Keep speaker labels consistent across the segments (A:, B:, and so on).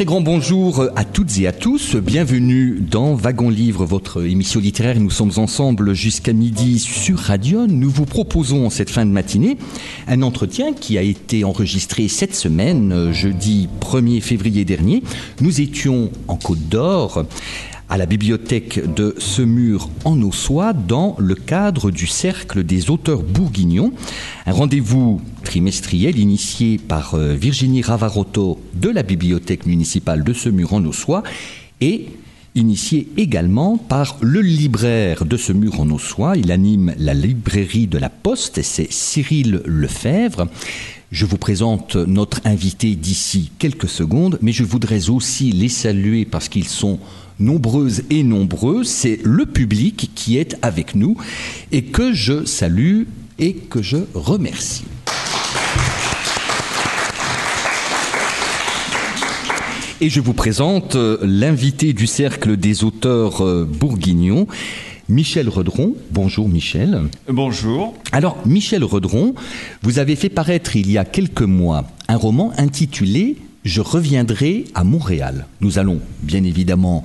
A: Très grand bonjour à toutes et à tous. Bienvenue dans Wagon Livre, votre émission littéraire. Nous sommes ensemble jusqu'à midi sur Radion. Nous vous proposons en cette fin de matinée un entretien qui a été enregistré cette semaine, jeudi 1er février dernier. Nous étions en Côte d'Or à la bibliothèque de Semur en Ossois dans le cadre du Cercle des auteurs bourguignons, un rendez-vous trimestriel initié par euh, Virginie Ravarotto de la bibliothèque municipale de Semur en Ossois et initié également par le libraire de Semur en Ossois. Il anime la librairie de la Poste c'est Cyril Lefebvre. Je vous présente notre invité d'ici quelques secondes, mais je voudrais aussi les saluer parce qu'ils sont nombreuses et nombreux. C'est le public qui est avec nous et que je salue et que je remercie. Et je vous présente euh, l'invité du cercle des auteurs euh, bourguignons. Michel Redron. Bonjour Michel.
B: Bonjour.
A: Alors Michel Redron, vous avez fait paraître il y a quelques mois un roman intitulé Je reviendrai à Montréal. Nous allons bien évidemment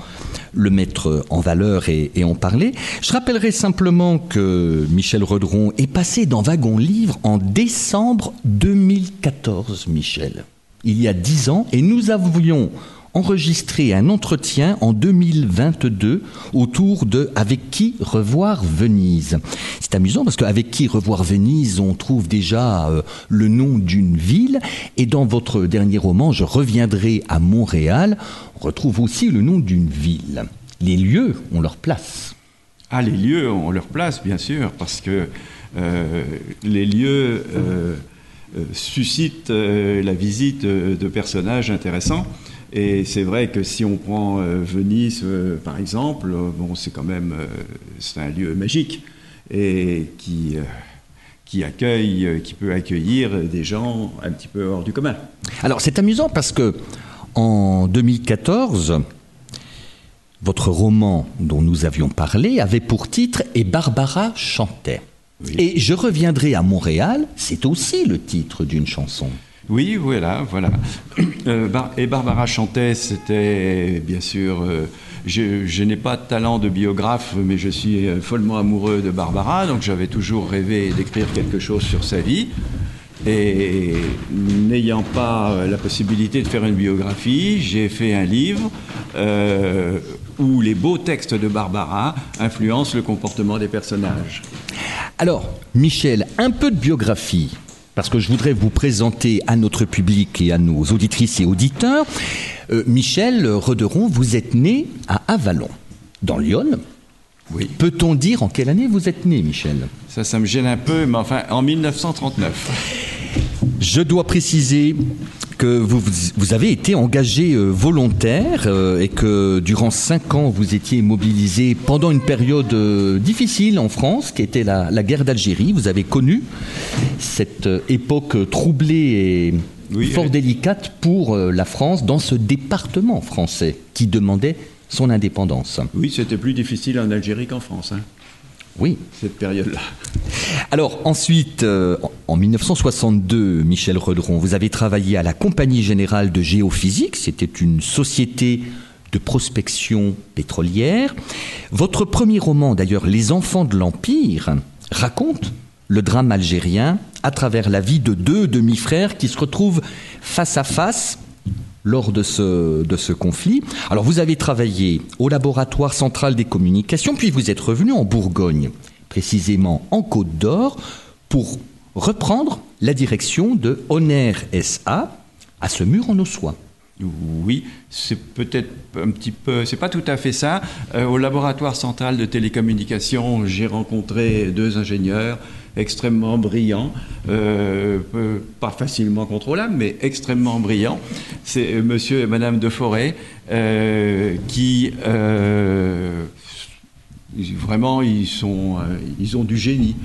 A: le mettre en valeur et, en parler. Je rappellerai simplement que Michel Redron est passé dans Wagon Livre en décembre 2014, Michel. Il y a dix ans, et nous avions enregistré un entretien en 2022 autour de Avec qui revoir Venise. C'est amusant parce qu'avec qui revoir Venise, on trouve déjà euh, le nom d'une ville et dans votre dernier roman, Je reviendrai à Montréal, on retrouve aussi le nom d'une ville. Les lieux ont leur place.
B: Ah, les lieux ont leur place, bien sûr, parce que euh, les lieux euh, suscitent la visite de personnages intéressants. Et c'est vrai que si on prend euh, Venise, euh, par exemple, euh, bon, c'est quand même c'est un lieu magique et qui, qui accueille, qui peut accueillir des gens un petit peu hors du commun.
A: Alors c'est amusant parce que en 2014, votre roman dont nous avions parlé avait pour titre Et Barbara chantait. Oui. Et Je reviendrai à Montréal, c'est aussi le titre d'une chanson.
B: Oui, voilà, voilà. Euh, et Barbara chantait, c'était bien sûr. Euh, je, n'ai pas de talent de biographe, mais je suis follement amoureux de Barbara, donc j'avais toujours rêvé d'écrire quelque chose sur sa vie. Et n'ayant pas la possibilité de faire une biographie, j'ai fait un livre euh, où les beaux textes de Barbara influencent le comportement des personnages.
A: Alors, Michel, un peu de biographie parce que je voudrais vous présenter à notre public et à nos auditrices et auditeurs. Euh, Michel Rederon, vous êtes né à Avalon, dans Lyon.
B: Oui.
A: Peut-on dire en quelle année vous êtes né, Michel?
B: Ça, ça me gêne un peu, mais enfin, en 1939.
A: Je dois préciser que vous, vous avez été engagé euh, volontaire euh, et que durant cinq ans vous étiez mobilisé pendant une période euh, difficile en France, qui était la, la guerre d'Algérie. Vous avez connu cette époque troublée et
B: Oui,
A: fort
B: oui.
A: délicate pour la France dans ce département français qui demandait son indépendance.
B: Oui, c'était plus difficile en Algérie qu'en France, hein,
A: Oui.
B: cette période-là.
A: Alors ensuite, euh, en 1962, Michel Redron, vous avez travaillé à la Compagnie Générale de Géophysique. C'était une société de prospection pétrolière. Votre premier roman, d'ailleurs, Les Enfants de l'Empire, raconte le drame algérien à travers la vie de deux demi-frères qui se retrouvent face à face lors de ce, de ce conflit. Alors vous avez travaillé au laboratoire central des communications, puis vous êtes revenu en Bourgogne, précisément en Côte d'Or, pour reprendre la direction de Honner SA à ce mur en Ossois.
B: Oui, c'est peut-être un petit peu, c'est pas tout à fait ça. Euh, au laboratoire central de télécommunications, j'ai rencontré deux ingénieurs extrêmement brillants, euh, pas facilement contrôlables, mais extrêmement brillants. C'est euh, monsieur et madame de Forêt qui vraiment ils, sont, ils ont du génie.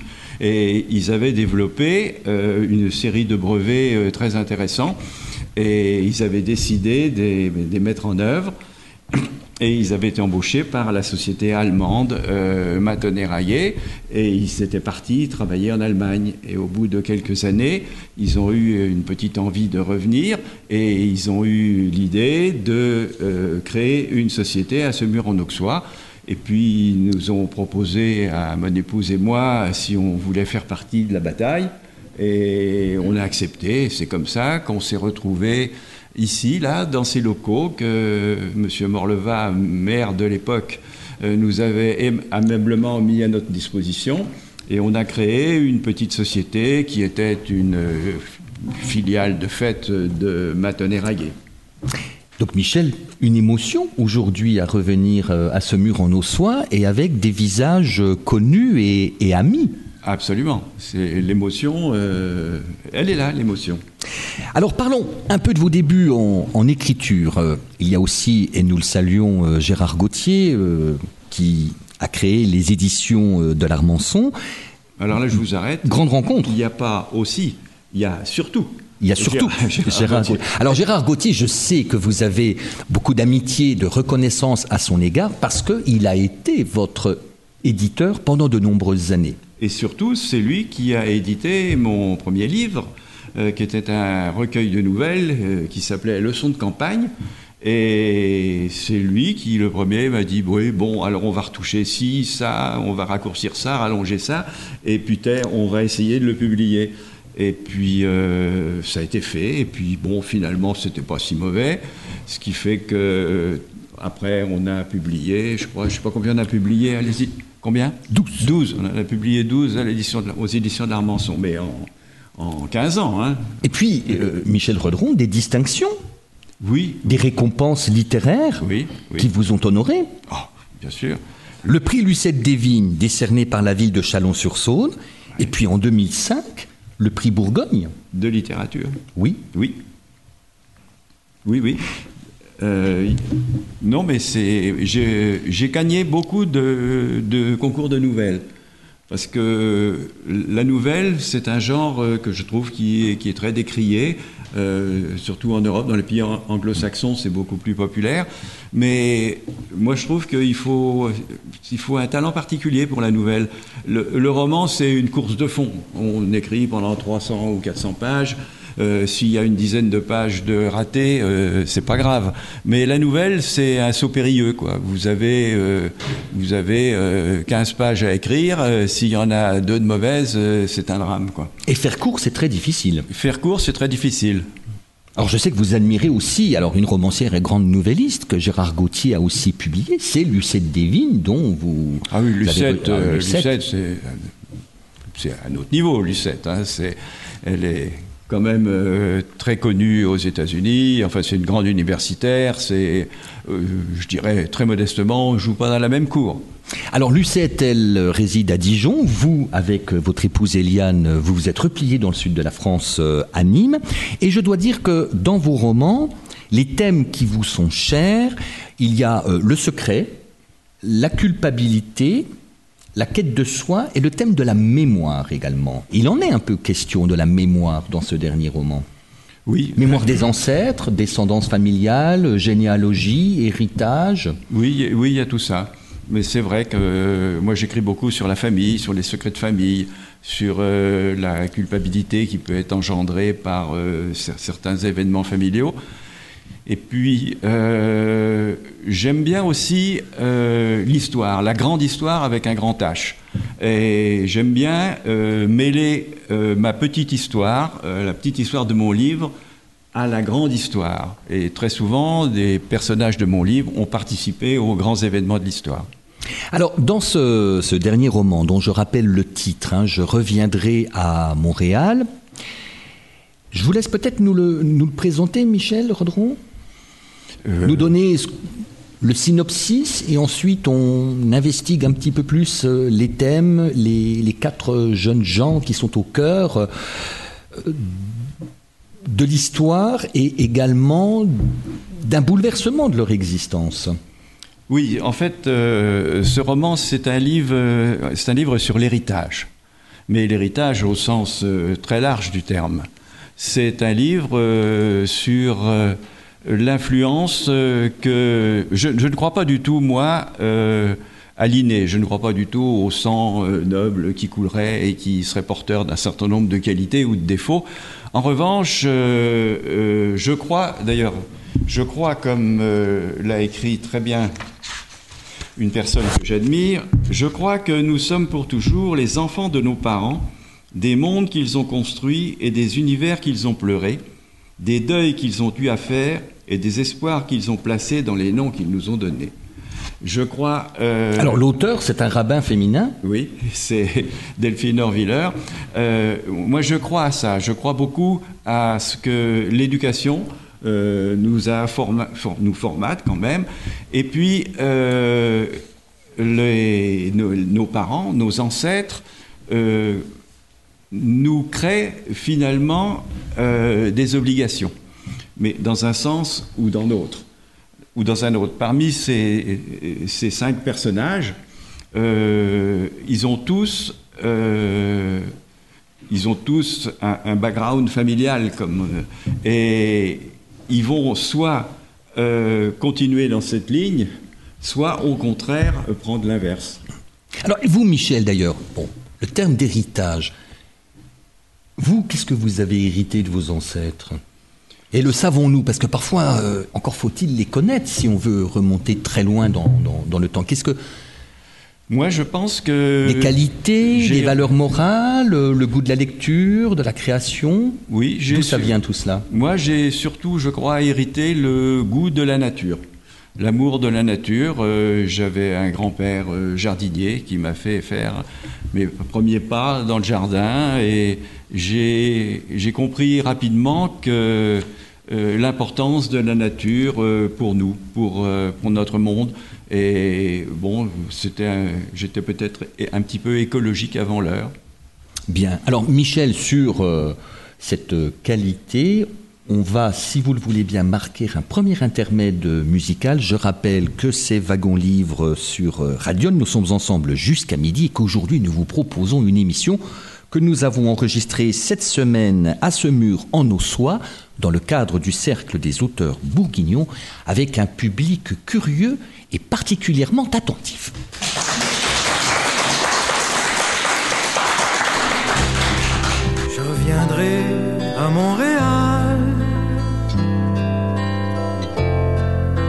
B: Et ils avaient développé une série de brevets très intéressants et ils avaient décidé de les mettre en œuvre. Et ils avaient été embauchés par la société allemande euh, Raillet et ils étaient partis travailler en Allemagne. Et au bout de quelques années, ils ont eu une petite envie de revenir et ils ont eu l'idée de euh, créer une société à mur en auxois Et puis ils nous ont proposé à mon épouse et moi si on voulait faire partie de la bataille. Et on a accepté. C'est comme ça qu'on s'est retrouvé ici, là, dans ces locaux que M. Morleva, maire de l'époque, euh, nous avait aimablement mis à notre disposition. Et on a créé une petite société qui était une euh, filiale de fait de Matonnet Raguet.
A: Donc Michel, une émotion aujourd'hui à revenir euh, à ce mur en ossois et avec des visages connus et amis.
B: Absolument. C'est l'émotion, euh, elle est là, l'émotion.
A: Alors parlons un peu de vos débuts en, écriture. Euh, il y a aussi, et nous le saluons, euh, Gérard Gauthier, qui a créé les éditions de l'Armançon.
B: Alors là, je vous arrête.
A: Grande rencontre.
B: Il n'y a pas aussi, il y a surtout.
A: Il y a surtout Gérard, Gauthier. Alors Gérard Gauthier, je sais que vous avez beaucoup d'amitié, de reconnaissance à son égard, parce qu'il a été votre éditeur pendant de nombreuses années.
B: Et surtout, c'est lui qui a édité mon premier livre, euh, qui était un recueil de nouvelles euh, qui s'appelait Leçons de campagne. Et c'est lui qui, le premier, m'a dit Oui, bon, alors on va retoucher ci, ça, on va raccourcir ça, rallonger ça, et puis on va essayer de le publier. Et puis euh, ça a été fait, et puis bon, finalement, c'était pas si mauvais, ce qui fait que après, on a publié, je crois, je sais pas combien on a publié, allez-y. Combien? 12. 12. On a publié 12 à l'édition aux éditions d'Armançon, mais en, en 15 ans. Hein.
A: Et puis, euh, Michel Redron, des distinctions
B: Oui.
A: Des récompenses littéraires
B: oui,
A: qui vous ont honoré
B: oh, Bien sûr.
A: Le prix Lucette Desvignes, décerné par la ville de Chalon-sur-Saône. Et puis en 2005, le prix Bourgogne.
B: De littérature.
A: Oui.
B: Oui. Oui, oui. Euh, non, mais c'est, j'ai gagné beaucoup de, concours de nouvelles. Parce que la nouvelle, c'est un genre euh, que je trouve qui est, très décrié, euh, surtout en Europe, dans les pays anglo-saxons, c'est beaucoup plus populaire. Mais moi, je trouve qu'il faut, il faut un talent particulier pour la nouvelle. Le, le roman, c'est une course de fond. On écrit pendant 300 ou 400 pages. Euh, s'il y a une dizaine de pages de ratés, euh, c'est pas grave. Mais la nouvelle, c'est un saut périlleux. Quoi. Vous avez, euh, vous avez 15 pages à écrire. S'il y en a deux de mauvaises, c'est un drame. Quoi.
A: Et faire court, c'est très difficile.
B: Faire court, c'est très difficile.
A: Alors je sais que vous admirez aussi, alors une romancière et grande nouvelliste que Gérard Gauthier a aussi publié, c'est Lucette Devine, dont vous...
B: Ah oui, Lucette, Lucette, c'est un autre niveau, Lucette. Hein, elle est quand même euh, très connue aux États-Unis. Enfin, c'est une grande universitaire. C'est, euh, je dirais très modestement, on joue pas dans la même cour.
A: Alors Lucette, elle réside à Dijon. Vous, avec votre épouse Eliane, vous vous êtes replié dans le sud de la France, euh, à Nîmes. Et je dois dire que dans vos romans, les thèmes qui vous sont chers, il y a le secret, la culpabilité, la quête de soi et le thème de la mémoire également. Il en est un peu question de la mémoire dans ce dernier roman.
B: Oui.
A: Mémoire des ancêtres, descendance familiale, généalogie, héritage.
B: Oui, oui, il y a tout ça. Mais c'est vrai que euh, moi j'écris beaucoup sur la famille, sur les secrets de famille, sur euh, la culpabilité qui peut être engendrée par euh, certains événements familiaux. Et puis, euh, j'aime bien aussi euh, l'histoire, la grande histoire avec un grand H. Et j'aime bien euh, mêler ma petite histoire, la petite histoire de mon livre, à la grande histoire. Et très souvent, des personnages de mon livre ont participé aux grands événements de l'histoire.
A: Alors, dans ce, dernier roman, dont je rappelle le titre, hein, Je reviendrai à Montréal, je vous laisse peut-être nous le, nous le présenter, Michel Rodron? Nous donner le synopsis et ensuite on investigue un petit peu plus les thèmes, les, quatre jeunes gens qui sont au cœur de l'histoire et également d'un bouleversement de leur existence.
B: Oui, en fait, euh, ce roman, c'est un livre, euh, c'est un livre sur l'héritage, mais l'héritage au sens euh, très large du terme. C'est un livre sur l'influence que je, ne crois pas du tout moi à l'inné. Je ne crois pas du tout au sang noble qui coulerait et qui serait porteur d'un certain nombre de qualités ou de défauts. En revanche, je crois, d'ailleurs, je crois, comme l'a écrit très bien une personne que j'admire, je crois que nous sommes pour toujours les enfants de nos parents, des mondes qu'ils ont construits et des univers qu'ils ont pleurés, des deuils qu'ils ont eu à faire et des espoirs qu'ils ont placés dans les noms qu'ils nous ont donnés. Je crois.
A: Euh, Alors l'auteur, c'est un rabbin féminin?
B: Oui, c'est Delphine Orviller. Euh, moi, je crois à ça. Je crois beaucoup à ce que l'éducation, euh, nous, a nous formate quand même. Et puis, les, nos, parents, nos ancêtres, nous créent finalement des obligations, mais dans un sens ou dans l'autre, ou dans un autre. Parmi ces, ces cinq personnages, ils ont tous ils ont tous un, un, background familial comme et ils vont soit euh, continuer dans cette ligne, soit au contraire euh, prendre l'inverse.
A: Alors, vous, Michel, d'ailleurs, bon, le terme d'héritage, vous, qu'est-ce que vous avez hérité de vos ancêtres? Et le savons-nous? Parce que parfois, euh, encore faut-il les connaître si on veut remonter très loin dans, dans le temps. Qu'est-ce que,
B: moi, je pense que...
A: Des qualités, des valeurs morales, le goût de la lecture, de la création?
B: Oui,
A: D'où ça vient tout cela?
B: Moi, j'ai surtout, je crois, hérité le goût de la nature. L'amour de la nature. Euh, j'avais un grand-père euh, jardinier qui m'a fait faire mes premiers pas dans le jardin et j'ai compris rapidement que euh, l'importance de la nature pour nous, pour, pour notre monde. Et bon, j'étais peut-être un petit peu écologique avant l'heure.
A: Bien. Alors, Michel, sur euh, cette qualité, on va, si vous le voulez bien, marquer un premier intermède musical. Je rappelle que c'est Wagon Livre sur euh, Radion. Nous sommes ensemble jusqu'à midi et qu'aujourd'hui, nous vous proposons une émission que nous avons enregistrée cette semaine à ce mur en Ossois, dans le cadre du Cercle des auteurs bourguignons, avec un public curieux et particulièrement attentif.
C: Je reviendrai à Montréal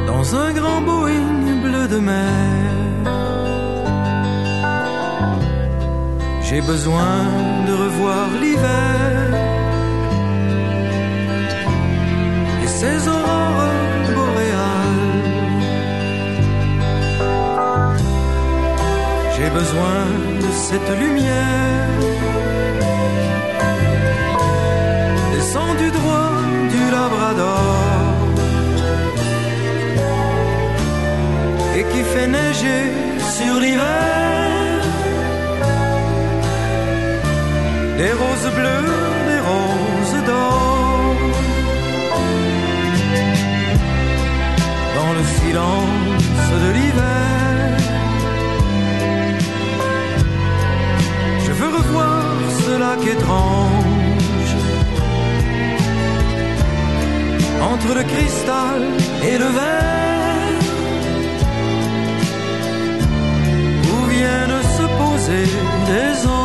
C: dans un grand Boeing bleu de mer. J'ai besoin de revoir l'hiver. Et ses aurores J'ai besoin de cette lumière. Descendue droit du Labrador. Et qui fait neiger sur l'hiver des roses bleues, des roses d'or dans le silence de l'hiver. lac étrange entre le cristal et le verre où viennent se poser des anges.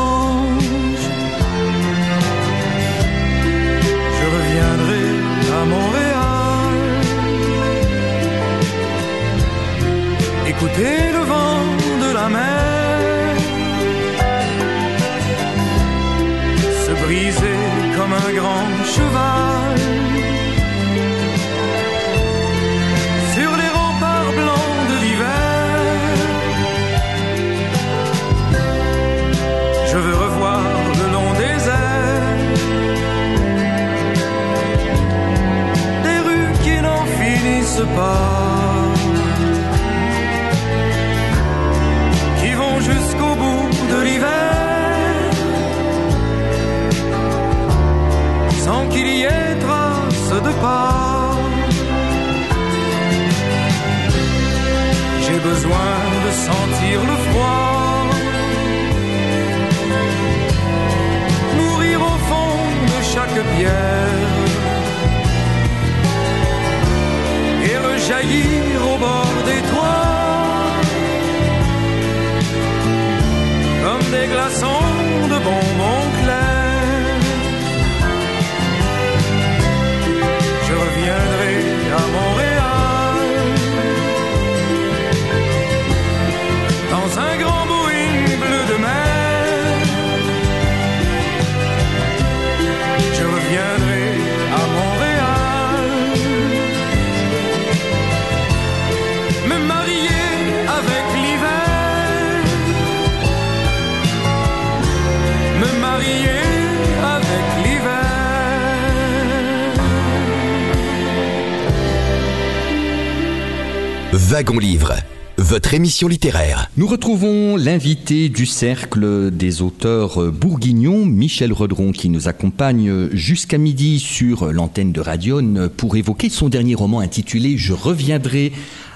C: Montréal, écouter le vent de la mer. brisé comme un grand cheval. Qui vont jusqu'au bout de l'hiver, sans qu'il y ait trace de pas. J'ai besoin de sentir le froid. Et rejaillir au bord des toits. Comme des glaçons
D: Wagon Livre, votre émission littéraire.
A: Nous retrouvons l'invité du cercle des auteurs bourguignons, Michel Redron, qui nous accompagne jusqu'à midi sur l'antenne de Radion pour évoquer son dernier roman intitulé Je reviendrai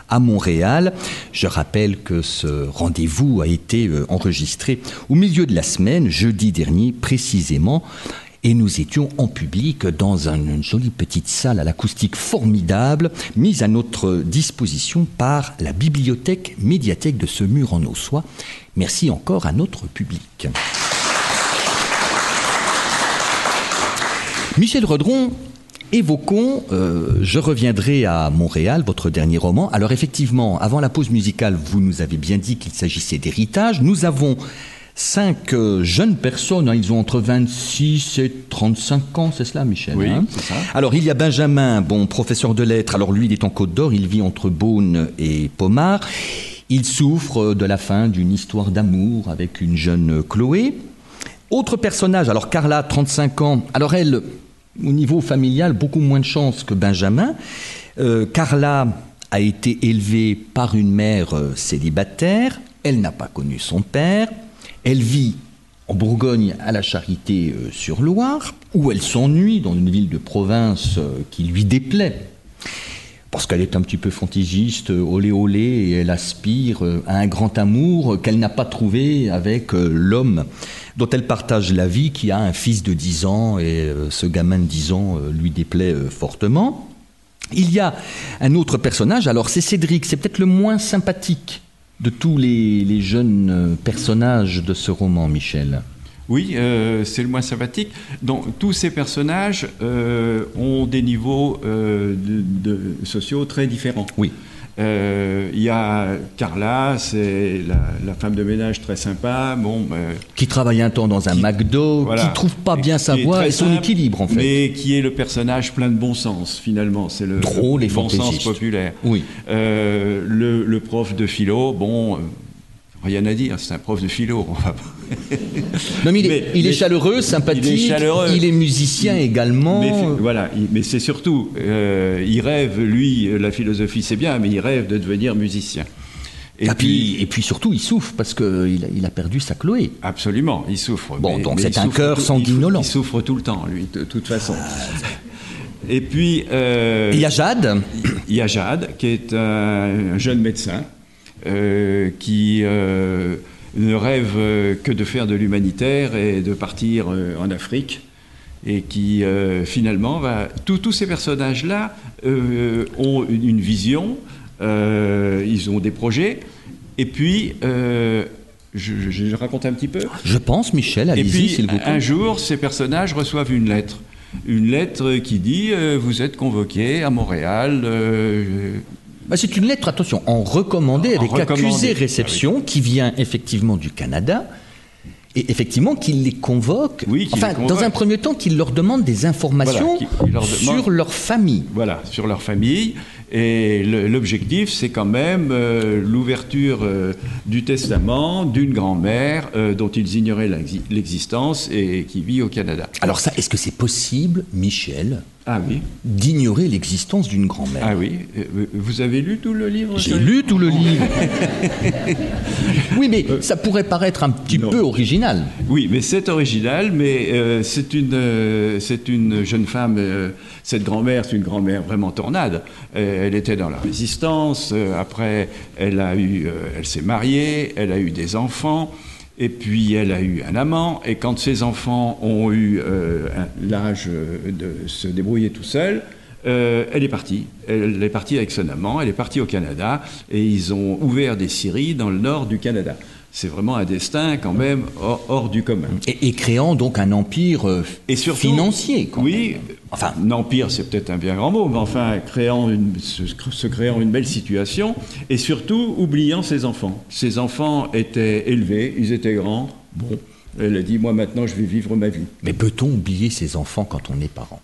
A: à Montréal. Je rappelle que ce rendez-vous a été enregistré au milieu de la semaine, jeudi dernier précisément. Et nous étions en public dans un- une jolie petite salle à l'acoustique formidable, mise à notre disposition par la bibliothèque médiathèque de ce mur en Ossois. Merci encore à notre public. Michel Redron, évoquons euh, Je reviendrai à Montréal, votre dernier roman. Alors effectivement, avant la pause musicale, vous nous avez bien dit qu'il s'agissait d'héritage. Nous avons cinq euh, jeunes personnes, hein, ils ont entre 26 et 35 ans, c'est cela Michel
B: Oui,
A: hein
B: c'est ça.
A: alors il y a Benjamin, bon professeur de lettres, alors lui il est en Côte d'Or, il vit entre Beaune et Pomard. Il souffre de la fin d'une histoire d'amour avec une jeune Chloé. Autre personnage, alors Carla, 35 ans, alors elle, au niveau familial, beaucoup moins de chance que Benjamin. Euh, Carla a été élevée par une mère euh, célibataire, elle n'a pas connu son père, elle vit en Bourgogne à la Charité euh, sur Loire, où elle s'ennuie dans une ville de province euh, qui lui déplaît. Parce qu'elle est un petit peu fantaisiste, euh, olé olé, et elle aspire à un grand amour qu'elle n'a pas trouvé avec l'homme dont elle partage la vie, qui a un fils de 10 ans, et ce gamin de 10 ans lui déplaît fortement. Il y a un autre personnage, alors c'est Cédric, c'est peut-être le moins sympathique de tous les, les jeunes euh, personnages de ce roman, Michel.
B: Oui, euh, c'est le moins sympathique. Donc tous ces personnages euh, ont des niveaux euh, de, de- sociaux très différents.
A: Oui.
B: Euh, Il y a Carla, c'est la, la femme de ménage très sympa. Bon, euh,
A: Qui travaille un temps dans un
B: Qui-
A: McDo,
B: voilà.
A: qui trouve pas bien sa voix et son
B: simple,
A: équilibre en fait.
B: Mais qui est le personnage plein de bon sens finalement. C'est le
A: Drôle et
B: bon sens populaire.
A: Oui.
B: Euh, le, le prof de philo, bon, rien à dire, c'est un prof de philo. on va pas-
A: Non, mais il, est,
B: Mais-
A: chaleureux, sympathique,
B: il est chaleureux.
A: il est musicien également.
B: Mais, voilà, il- mais c'est surtout, euh, il rêve, lui, la philosophie c'est bien, mais il rêve de devenir musicien.
A: Et, puis, et puis surtout, il souffre parce qu'il a, il a perdu sa Chloé.
B: Absolument, il souffre.
A: Bon, donc c'est un cœur sanguinolent.
B: Il, souffre tout le temps, lui, de toute façon. Et puis, euh,
A: Et il y a Jade,
B: il y a Jade, qui est un, un jeune médecin, euh, qui euh, ne rêve euh, que de faire de l'humanitaire et de partir en Afrique. Et qui finalement va. tous- Tous ces personnages-là ont une, une vision, ils ont des projets, et puis. je, je- je raconte un petit peu.
A: je pense, Michel, allez-y s'il vous
B: un
A: plaît.
B: jour, ces personnages reçoivent une lettre. Une lettre qui dit euh, Vous êtes convoqué à Montréal. euh,
A: Bah, c'est une lettre, attention, en recommandé avec accusé réception qui vient effectivement du Canada. Et effectivement, qu'il les convoque,
B: Oui,
A: enfin,
B: les convoque.
A: dans un premier temps, qu'il leur demande des informations
B: Voilà, qu'il- il leur demande-
A: sur leur famille.
B: voilà, sur leur famille. Et l'objectif, c'est quand même euh, l'ouverture euh, du testament d'une grand-mère euh, dont ils ignoraient l'exi- l'existence et qui vit au Canada.
A: Alors ça, est-ce que c'est possible, Michel,
B: Ah oui.
A: d'ignorer l'existence d'une grand-mère?
B: Ah oui. Vous avez lu tout le livre
A: J'ai lu tout le livre. oui, mais ça pourrait paraître un petit
B: non.
A: peu original.
B: Oui, mais c'est original, mais c'est une, jeune femme, cette grand-mère, c'est une grand-mère vraiment tornade. Euh, elle était dans la résistance, euh, après elle, a eu, euh, elle s'est mariée, elle a eu des enfants, et puis elle a eu un amant, et quand ses enfants ont eu euh, l'âge de se débrouiller tout seuls, euh, elle est partie. Elle est partie avec son amant, elle est partie au Canada, et ils ont ouvert des scieries dans le nord du Canada. C'est vraiment un destin quand même hors, hors du commun.
A: Et, et créant donc un empire euh,
B: Et surtout,
A: financier. quand
B: oui,
A: même. Enfin,
B: un empire, c'est peut-être un bien grand mot, mais enfin, créant une, se, se créant une belle situation, et surtout oubliant ses enfants. Ses enfants étaient élevés, ils étaient grands. Bon, elle a dit, moi maintenant, je vais vivre ma vie.
A: mais peut-on oublier ses enfants quand on est parent?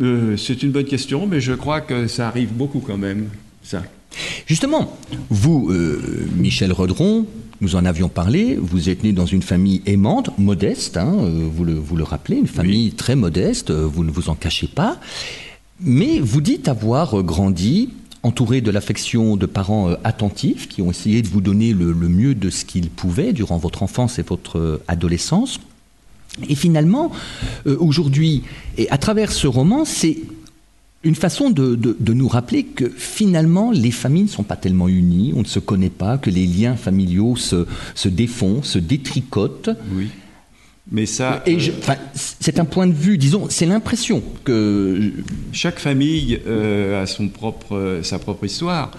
B: Euh, c'est une bonne question, mais je crois que ça arrive beaucoup quand même, ça.
A: Justement, vous, euh, Michel Redron, nous en avions parlé, vous êtes né dans une famille aimante, modeste, hein, euh, vous, le, vous le rappelez, une famille très modeste, euh, vous ne vous en cachez pas, mais vous dites avoir grandi entouré de l'affection de parents attentifs qui ont essayé de vous donner le, le mieux de ce qu'ils pouvaient durant votre enfance et votre adolescence. Et finalement, euh, aujourd'hui, et à travers ce roman, c'est une façon de, de- de nous rappeler que finalement, les familles ne sont pas tellement unies, on ne se connaît pas, que les liens familiaux se, se défont, se détricotent.
B: Oui. Mais ça,
A: Et
B: euh,
A: je- c'est un point de vue, disons, c'est l'impression que.
B: chaque famille euh, a son propre, sa propre histoire.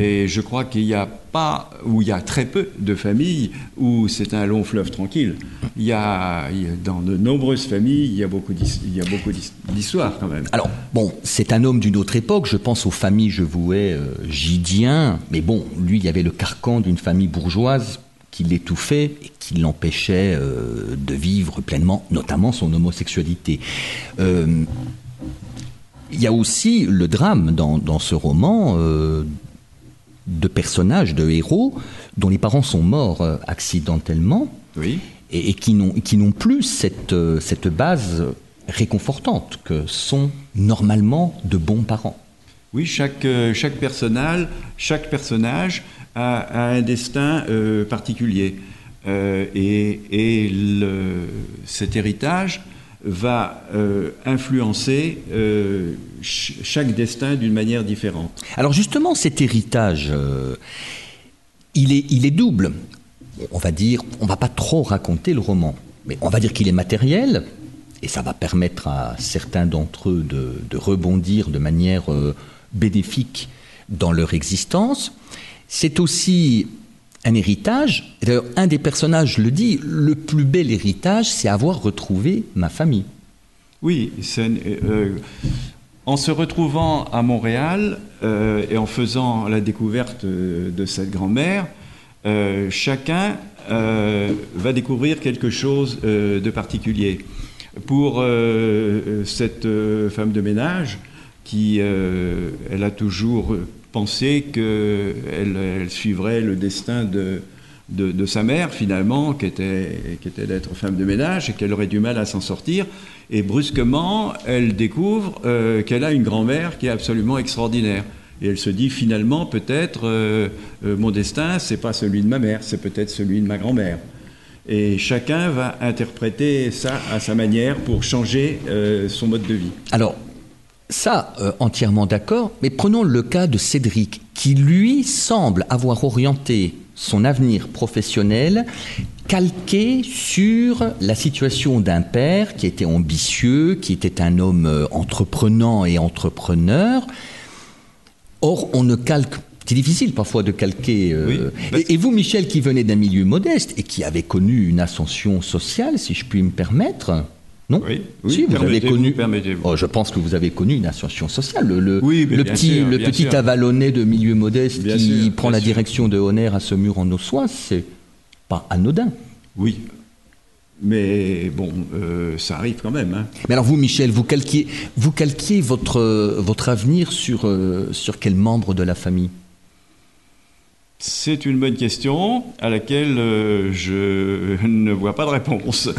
B: Et je crois qu'il n'y a pas, ou il y a très peu de familles où c'est un long fleuve tranquille. Il y a, dans de nombreuses familles, il y a beaucoup d'histoires quand même.
A: Alors, bon, c'est un homme d'une autre époque, je pense aux familles, je vouais euh, Gidien, mais bon, lui, il y avait le carcan d'une famille bourgeoise qui l'étouffait et qui l'empêchait euh, de vivre pleinement, notamment son homosexualité. Euh, il y a aussi le drame dans, dans ce roman euh, de personnages, de héros, dont les parents sont morts euh, accidentellement
B: Oui.
A: et, et qui n'ont plus cette, euh, cette base réconfortante que sont normalement de bons parents.
B: Oui, chaque, euh, chaque, personnage, chaque personnage a, a un destin euh, particulier. Euh, et et le- cet héritage va euh, influencer euh, ch- chaque destin d'une manière différente.
A: Alors justement, cet héritage, euh, il, est, il est double. On va dire, on va pas trop raconter le roman, mais on va dire qu'il est matériel, et ça va permettre à certains d'entre eux de, de rebondir de manière bénéfique dans leur existence. C'est aussi un héritage. D'ailleurs, un des personnages le dit, le plus bel héritage, c'est avoir retrouvé ma famille.
B: Oui, euh, en se retrouvant à Montréal euh, et en faisant la découverte euh, de cette grand-mère, chacun va découvrir quelque chose de particulier. Pour cette femme de ménage, qui elle a toujours pensé qu'elle elle suivrait le destin de, de, sa mère, finalement, qui était, d'être femme de ménage et qu'elle aurait du mal à s'en sortir. Et brusquement, elle découvre euh, qu'elle a une grand-mère qui est absolument extraordinaire. Et elle se dit finalement, peut-être, euh, euh, mon destin, c'est pas celui de ma mère, c'est peut-être celui de ma grand-mère. Et chacun va interpréter ça à sa manière pour changer son mode de vie.
A: Alors, ça, euh, entièrement d'accord, mais prenons le cas de Cédric, qui lui semble avoir orienté son avenir professionnel calqué sur la situation d'un père qui était ambitieux, qui était un homme euh, entreprenant et entrepreneur. Or, on ne calque. C'est difficile parfois de calquer. euh,
B: Oui, parce-
A: et, et vous, Michel, qui venez d'un milieu modeste et qui avez connu une ascension sociale, si je puis me permettre, non
B: Oui, oui,
A: Si, vous avez connu.
B: permettez-vous.
A: Oh, je pense que vous avez connu une ascension sociale. Le,
B: Oui,
A: petit,
B: sûr,
A: le
B: bien
A: petit
B: sûr.
A: avalonné de milieu modeste
B: Bien
A: qui
B: sûr,
A: prend la
B: sûr.
A: direction de Honner à ce mur en ossois, c'est pas anodin.
B: Oui. Mais bon, euh, ça arrive quand même. hein.
A: Mais alors vous, Michel, vous calquiez, vous calquiez votre, votre avenir sur, euh, sur quel membre de la famille?
B: C'est une bonne question à laquelle euh, je ne vois pas de réponse.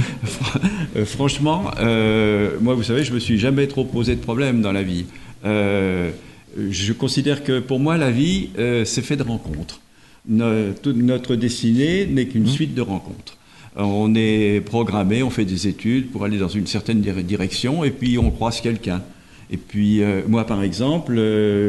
B: Euh, franchement, euh, moi, vous savez, je me suis jamais trop posé de problème dans la vie. je considère que pour moi, la vie, c'est fait de rencontres. notre destinée n'est qu'une mmh. suite de rencontres. On est programmé, on fait des études pour aller dans une certaine direction, et puis on croise quelqu'un. Et puis, moi, par exemple,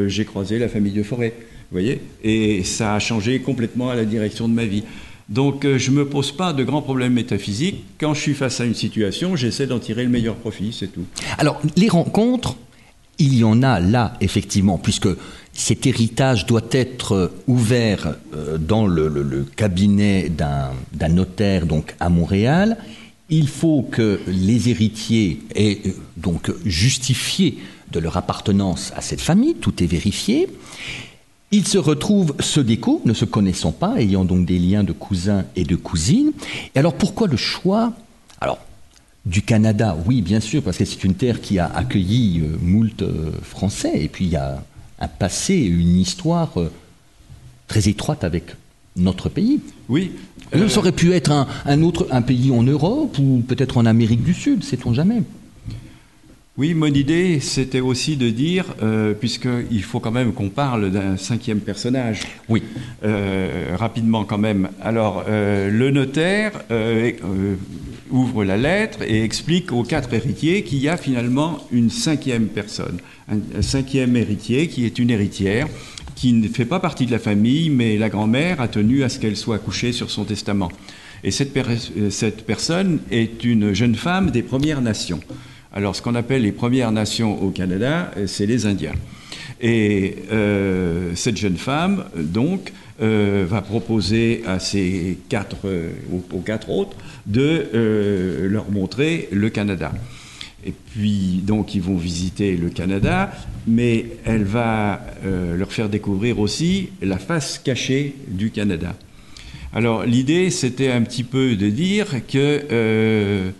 B: j'ai croisé la famille de Forêt voyez Et ça a changé complètement à la direction de ma vie. Donc euh, je ne me pose pas de grands problèmes métaphysiques. Quand je suis face à une situation, j'essaie d'en tirer le meilleur profit, c'est tout.
A: Alors les rencontres, il y en a là, effectivement, puisque cet héritage doit être ouvert euh, dans le, cabinet d'un notaire donc à Montréal. Il faut que les héritiers aient euh, donc justifié de leur appartenance à cette famille, tout est vérifié. Ils se retrouvent, se découvrent, ne se connaissant pas, ayant donc des liens de cousins et de cousines. Et alors pourquoi le choix? Alors, du Canada, oui, bien sûr, parce que c'est une terre qui a accueilli euh, moult euh, Français, et puis il y a un passé, une histoire euh, très étroite avec notre pays.
B: Oui.
A: Ça aurait pu être un, un, autre un pays en Europe ou peut-être en Amérique du Sud, sait-on jamais.
B: Oui, mon idée, c'était aussi de dire, euh, puisqu'il faut quand même qu'on parle d'un cinquième personnage.
A: Oui.
B: Euh, rapidement quand même. Alors, euh, le notaire ouvre la lettre et explique aux quatre héritiers qu'il y a finalement une cinquième personne, un, cinquième héritier qui est une héritière qui ne fait pas partie de la famille, mais la grand-mère a tenu à ce qu'elle soit couchée sur son testament. Et cette, cette personne est une jeune femme des Premières Nations. Alors, ce qu'on appelle les Premières Nations au Canada, euh, c'est les Indiens. Et euh, cette jeune femme, donc, euh, va proposer à ces quatre, aux, quatre autres de leur montrer le Canada. Et puis, donc, ils vont visiter le Canada, mais elle va leur faire découvrir aussi la face cachée du Canada. Alors, l'idée, c'était un petit peu de dire que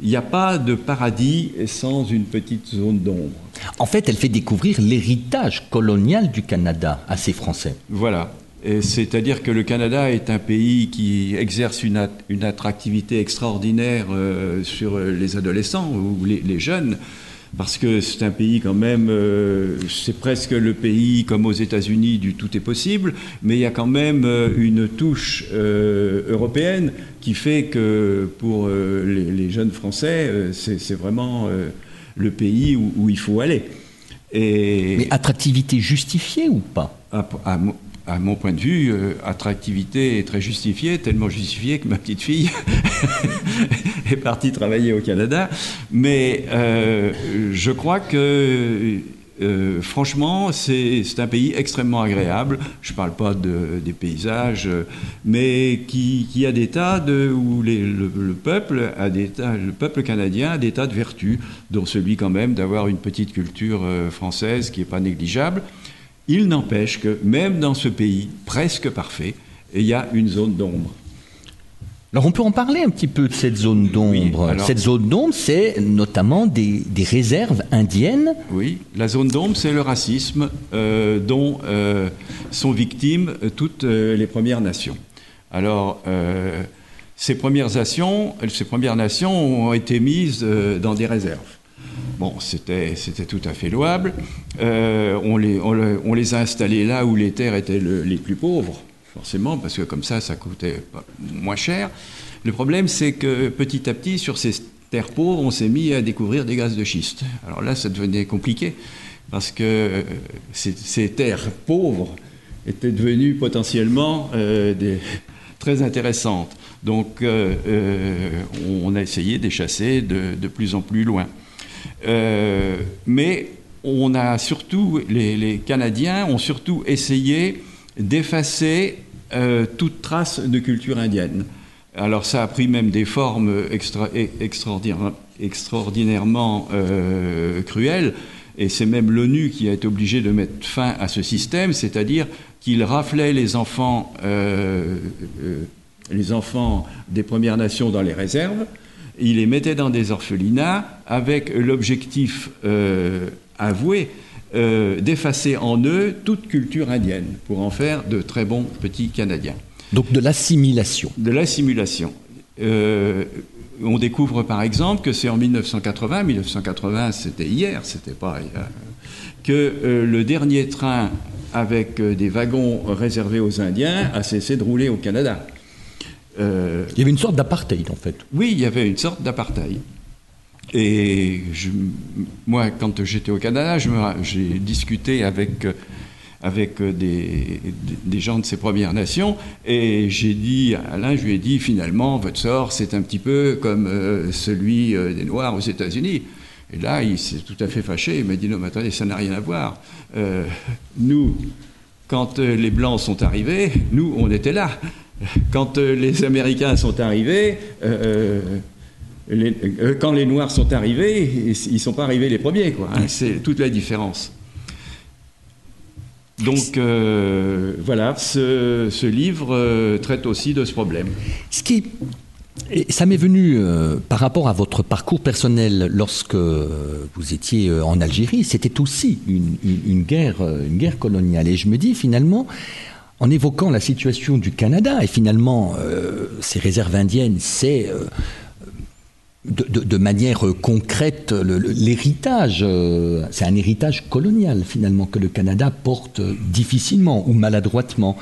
B: il n'y a pas de paradis sans une petite zone d'ombre.
A: En fait, elle fait découvrir l'héritage colonial du Canada à ces Français.
B: Voilà. C'est-à-dire que le Canada est un pays qui exerce une, attractivité extraordinaire euh, sur les adolescents ou les jeunes parce que c'est un pays quand même, euh, c'est presque le pays comme aux États-Unis du tout est possible, mais il y a quand même euh, une touche euh, européenne qui fait que pour les, jeunes Français, c'est vraiment le pays où, il faut aller.
A: Mais attractivité justifiée ou pas?
B: À mon point de vue, euh, attractivité est très justifiée, tellement justifiée que ma petite fille est partie travailler au Canada. Mais euh, je crois que, euh, franchement, c'est un pays extrêmement agréable. Je ne parle pas de, des paysages, mais qui, a des tas de où le, peuple a des tas, le peuple canadien a des tas de vertus, dont celui quand même d'avoir une petite culture française qui n'est pas négligeable. Il n'empêche que même dans ce pays presque parfait, il y a une zone d'ombre.
A: Alors on peut en parler un petit peu de cette zone d'ombre. cette zone d'ombre, c'est notamment des, réserves indiennes.
B: Oui, la zone d'ombre, c'est le racisme euh, dont euh, sont victimes toutes euh, les Premières Nations. Alors, ces premières, nations, ces premières nations ont été mises dans des réserves. C'était tout à fait louable. Euh, on, les, les, a installés là où les terres étaient les plus pauvres, forcément, parce que comme ça, ça coûtait moins cher. Le problème, c'est que petit à petit, sur ces terres pauvres, on s'est mis à découvrir des gaz de schiste. Alors là, ça devenait compliqué, parce que euh, ces, terres pauvres étaient devenues potentiellement euh, très intéressantes. Donc, on a essayé de chasser de, de plus en plus loin. Euh, mais on a surtout, les, Canadiens ont surtout essayé d'effacer euh, toute trace de culture indienne. Alors ça a pris même des formes extraordinairement euh, cruelles, et c'est même l'ONU qui a été obligée de mettre fin à ce système, c'est-à-dire qu'il raflait les enfants, les enfants des Premières Nations dans les réserves, il les mettait dans des orphelinats avec l'objectif euh, avoué euh, d'effacer en eux toute culture indienne pour en faire de très bons petits Canadiens.
A: Donc de l'assimilation.
B: De l'assimilation. Euh, on découvre par exemple que c'est en 1980, 1980 c'était hier, c'était pas hier, que le dernier train avec des wagons réservés aux Indiens a cessé de rouler au Canada.
A: Euh, il y avait une sorte d'apartheid en fait.
B: Oui, il y avait une sorte d'apartheid. Et je, moi, quand j'étais au Canada, j'ai discuté avec, avec des, des, gens de ces Premières Nations et j'ai dit à Alain, je lui ai dit finalement, votre sort, c'est un petit peu comme euh, celui euh, des Noirs aux États-Unis. Et là, il s'est tout à fait fâché. Il m'a dit non, mais attendez, ça n'a rien à voir. Euh, nous, quand les Blancs sont arrivés, nous, on était là. Quand les Américains sont arrivés, euh, quand les Noirs sont arrivés, ils ne sont pas arrivés les premiers. Quoi, hein. c'est toute la différence. Donc euh, voilà, ce, livre euh, traite aussi de ce problème.
A: Ce qui, ça m'est venu par rapport à votre parcours personnel lorsque vous étiez en Algérie, c'était aussi une, guerre, une guerre coloniale. Et je me dis finalement, en évoquant la situation du Canada et finalement ces réserves indiennes, c'est de, manière concrète l'héritage. Euh, c'est un héritage colonial finalement que le Canada porte difficilement ou maladroitement.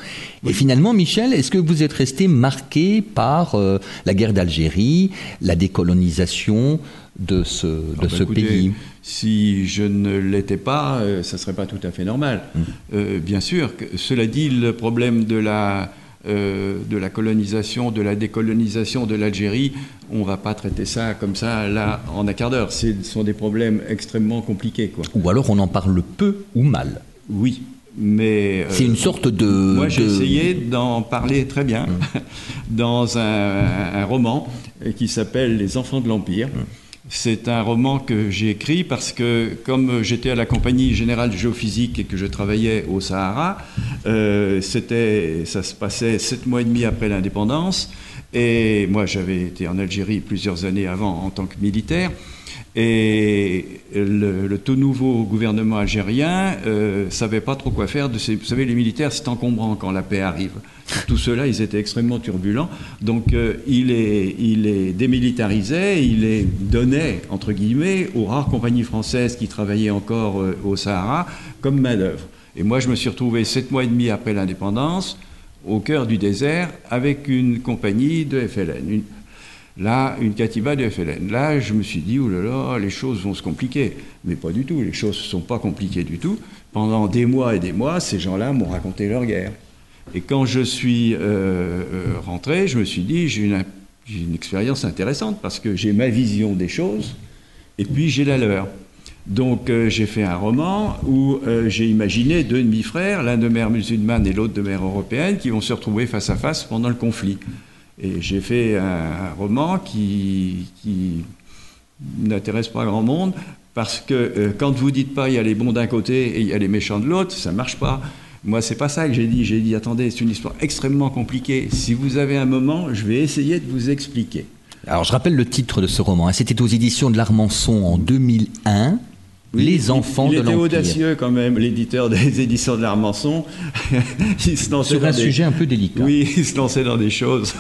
A: Et finalement, Michel, est-ce que vous êtes resté marqué par euh, la guerre d'Algérie, la décolonisation de ce, de
B: ah bah
A: ce pays
B: Si je ne l'étais pas, euh, ça ne serait pas tout à fait normal. Hum. bien sûr, cela dit, le problème de la euh, de la colonisation, de la décolonisation de l'Algérie, on ne va pas traiter ça comme ça, là, en un quart d'heure. Ce sont des problèmes extrêmement compliqués. Quoi.
A: Ou alors on en parle peu ou mal.
B: Oui, mais...
A: Euh, C'est une sorte de...
B: Moi, j'ai essayé d'en parler très bien mmh. dans un, roman qui s'appelle Les Enfants de l'Empire. Mmh. C'est un roman que j'ai écrit parce que, comme j'étais à la Compagnie Générale de Géophysique et que je travaillais au Sahara, euh, ça se passait sept mois et demi après l'indépendance. Et moi, j'avais été en Algérie plusieurs années avant en tant que militaire. Et le, tout nouveau gouvernement algérien ne euh, savait pas trop quoi faire. De vous savez, les militaires, c'est encombrant quand la paix arrive. Tout cela, ils étaient extrêmement turbulents. Donc, euh, il, est, il est démilitarisé, il est donné, entre guillemets, aux rares compagnies françaises qui travaillaient encore euh, au Sahara comme main-d'œuvre. Et moi, je me suis retrouvé sept mois et demi après l'indépendance, au cœur du désert, avec une compagnie de FLN. Là, une Katiba de FLN. Là, je me suis dit, oulala, les choses vont se compliquer. Mais pas du tout, les choses ne sont pas compliquées du tout. Pendant des mois et des mois, ces gens-là m'ont raconté leur guerre. Et quand je suis euh, euh, rentré, je me suis dit, j'ai une, une, expérience intéressante parce que j'ai ma vision des choses et puis j'ai la leur. Donc euh, j'ai fait un roman où j'ai imaginé deux demi-frères, l'un de mère musulmane et l'autre de mère européenne, qui vont se retrouver face à face pendant le conflit. Et j'ai fait un, roman qui, n'intéresse pas grand monde, parce que euh, quand vous dites pas il y a les bons d'un côté et il y a les méchants de l'autre, ça marche pas. Moi, c'est pas ça que j'ai dit. J'ai dit, attendez, c'est une histoire extrêmement compliquée. Si vous avez un moment, je vais essayer de vous expliquer.
A: Alors, je rappelle le titre de ce roman. Hein. C'était aux éditions de l'Armançon en 2001 les enfants
B: il,
A: il
B: était audacieux quand même, l'éditeur des éditions de l'Armançon.
A: il se lançait Sur un sujet un peu délicat.
B: Oui, il se lançait dans des choses.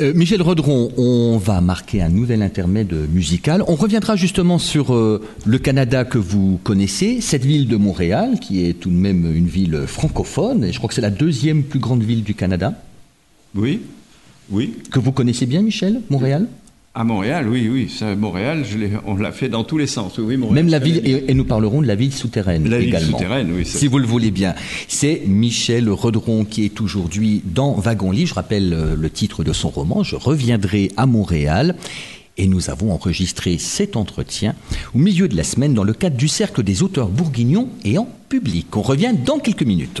A: Euh, Michel Redron, on va marquer un nouvel intermède musical. On reviendra justement sur euh, le Canada que vous connaissez, cette ville de Montréal, qui est tout de même une ville francophone, et je crois que c'est la deuxième plus grande ville du Canada.
B: Oui, oui.
A: Que vous connaissez bien, Michel, Montréal?
B: À Montréal, oui, oui. Ça, Montréal, je on l'a fait dans tous les sens. Oui,
A: Même la ville, et, nous parlerons de la ville souterraine
B: la
A: également.
B: ville souterraine, oui.
A: Si vous le voulez bien. C'est Michel Redron qui est aujourd'hui dans Wagon Lit. Je rappelle euh, le titre de son roman. Je reviendrai à Montréal. Et nous avons enregistré cet entretien au milieu de la semaine dans le cadre du Cercle des auteurs bourguignons et en public. On revient dans quelques minutes.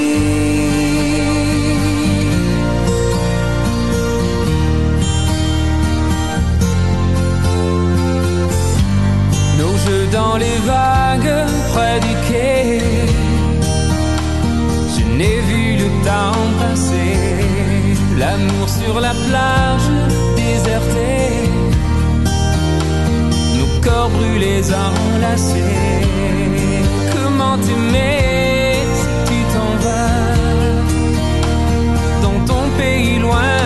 E: Dans les vagues près du quai. Je n'ai vu le temps passer. L'amour sur la plage désertée. Nos corps brûlés enlacés. Comment t'aimer si tu t'en vas dans ton pays loin?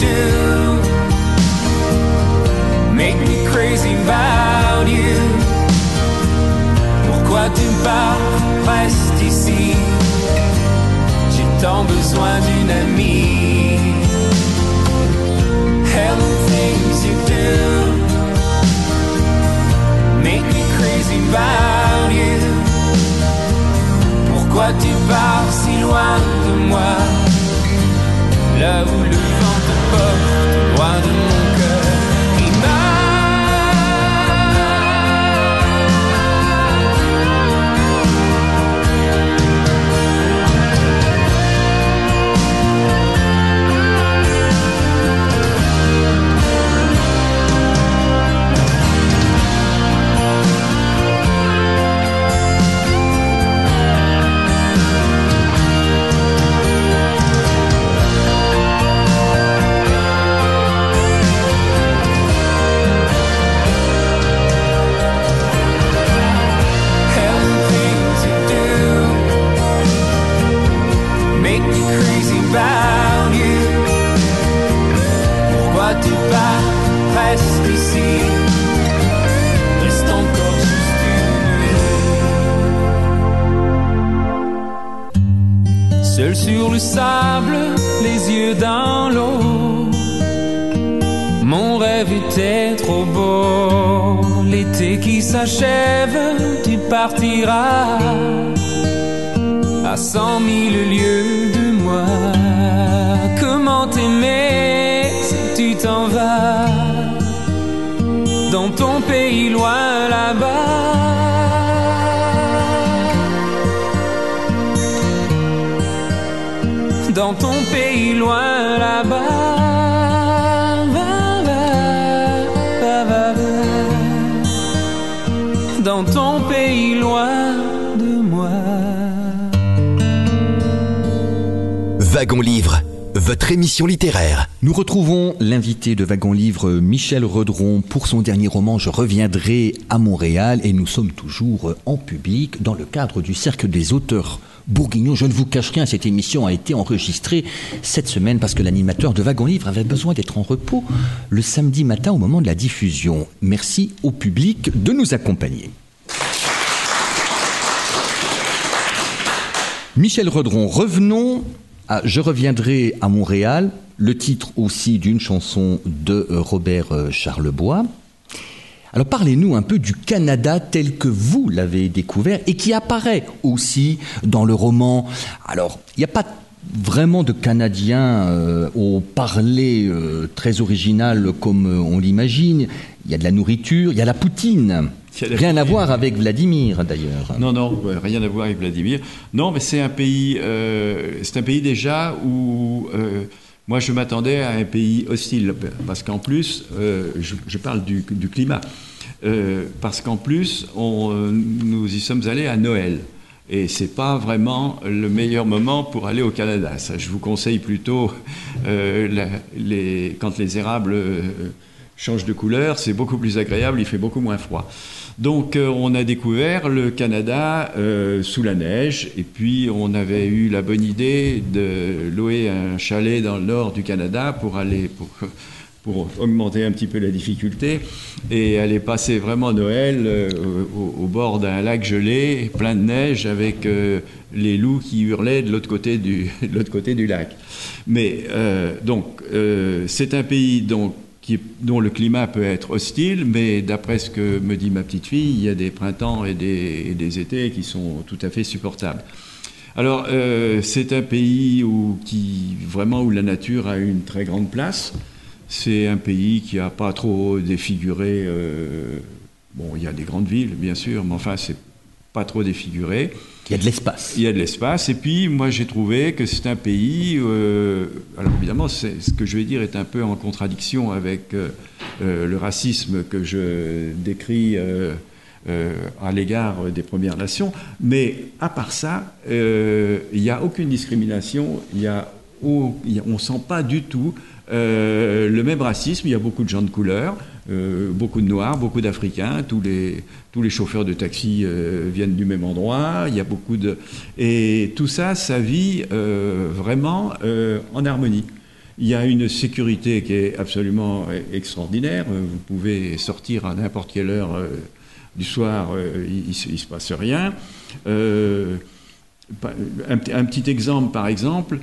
E: Do make me crazy about you. Pourquoi tu pars, reste ici? J'ai tant besoin d'une amie. Hell and things you do make me crazy about you. Pourquoi tu pars si loin de moi? Là où sur le sable, les yeux dans l'eau. Mon rêve était trop beau. L'été qui s'achève, tu partiras à cent mille lieues de moi. Comment t'aimer si tu t'en vas dans ton pays loin là-bas? Dans ton pays loin là-bas. Va, va, va. Dans ton pays loin de moi.
D: Wagon Livre, émission littéraire.
A: Nous retrouvons l'invité de Wagon Livre, Michel Redron, pour son dernier roman Je reviendrai à Montréal et nous sommes toujours en public dans le cadre du Cercle des auteurs bourguignons. Je ne vous cache rien, cette émission a été enregistrée cette semaine parce que l'animateur de Wagon Livre avait besoin d'être en repos le samedi matin au moment de la diffusion. Merci au public de nous accompagner. Michel Redron, revenons à Je reviendrai à Montréal, le titre aussi d'une chanson de euh, Robert euh, Charlebois. Alors parlez-nous un peu du Canada tel que vous l'avez découvert et qui apparaît aussi dans le roman. Alors, il n'y a pas vraiment de Canadien euh, au parler très original comme on l'imagine. Il y a de la nourriture, il y a la poutine. Rien à voir avec Vladimir d'ailleurs.
B: Non, non, rien à voir avec Vladimir. Non, mais c'est un pays, euh, c'est un pays déjà où euh, moi je m'attendais à un pays hostile, parce qu'en plus, euh, je, je parle du, du climat, parce qu'en plus, on, nous y sommes allés à Noël. Et c'est pas vraiment le meilleur moment pour aller au Canada. Ça, je vous conseille plutôt la- les, quand les érables changent de couleur, c'est beaucoup plus agréable, il fait beaucoup moins froid. Donc euh, on a découvert le Canada euh, sous la neige et puis on avait eu la bonne idée de louer un chalet dans le nord du Canada pour aller pour, pour augmenter un petit peu la difficulté. Et elle est passée vraiment Noël euh, au, au bord d'un lac gelé, plein de neige, avec les loups qui hurlaient de l'autre côté du, l'autre côté du lac. Mais donc, c'est un pays donc, dont le climat peut être hostile, mais d'après ce que me dit ma petite fille, il y a des printemps et des, et des étés qui sont tout à fait supportables. Alors, euh, c'est un pays où, qui, vraiment où la nature a une très grande place. C'est un pays qui n'a pas trop défiguré. euh, bon, il y a des grandes villes, bien sûr, mais enfin, c'est pas trop défiguré.
A: Il y a de l'espace.
B: Il y a de l'espace. Et puis, moi, j'ai trouvé que c'est un pays. euh, alors, évidemment, ce que je vais dire est un peu en contradiction avec euh, euh, le racisme que je décris euh, à l'égard des Premières Nations. Mais à part ça, il n'y a aucune discrimination. Y a, au- il y a- on ne sent pas du tout le même racisme. Il y a beaucoup de gens de couleur, euh, beaucoup de noirs, beaucoup d'Africains. Tous les, tous les chauffeurs de taxi euh, viennent du même endroit. Il y a beaucoup de et tout ça, ça vit euh, vraiment en harmonie. Il y a une sécurité qui est absolument extraordinaire. Vous pouvez sortir à n'importe quelle heure du soir, il ne se passe rien. Un petit exemple, par exemple.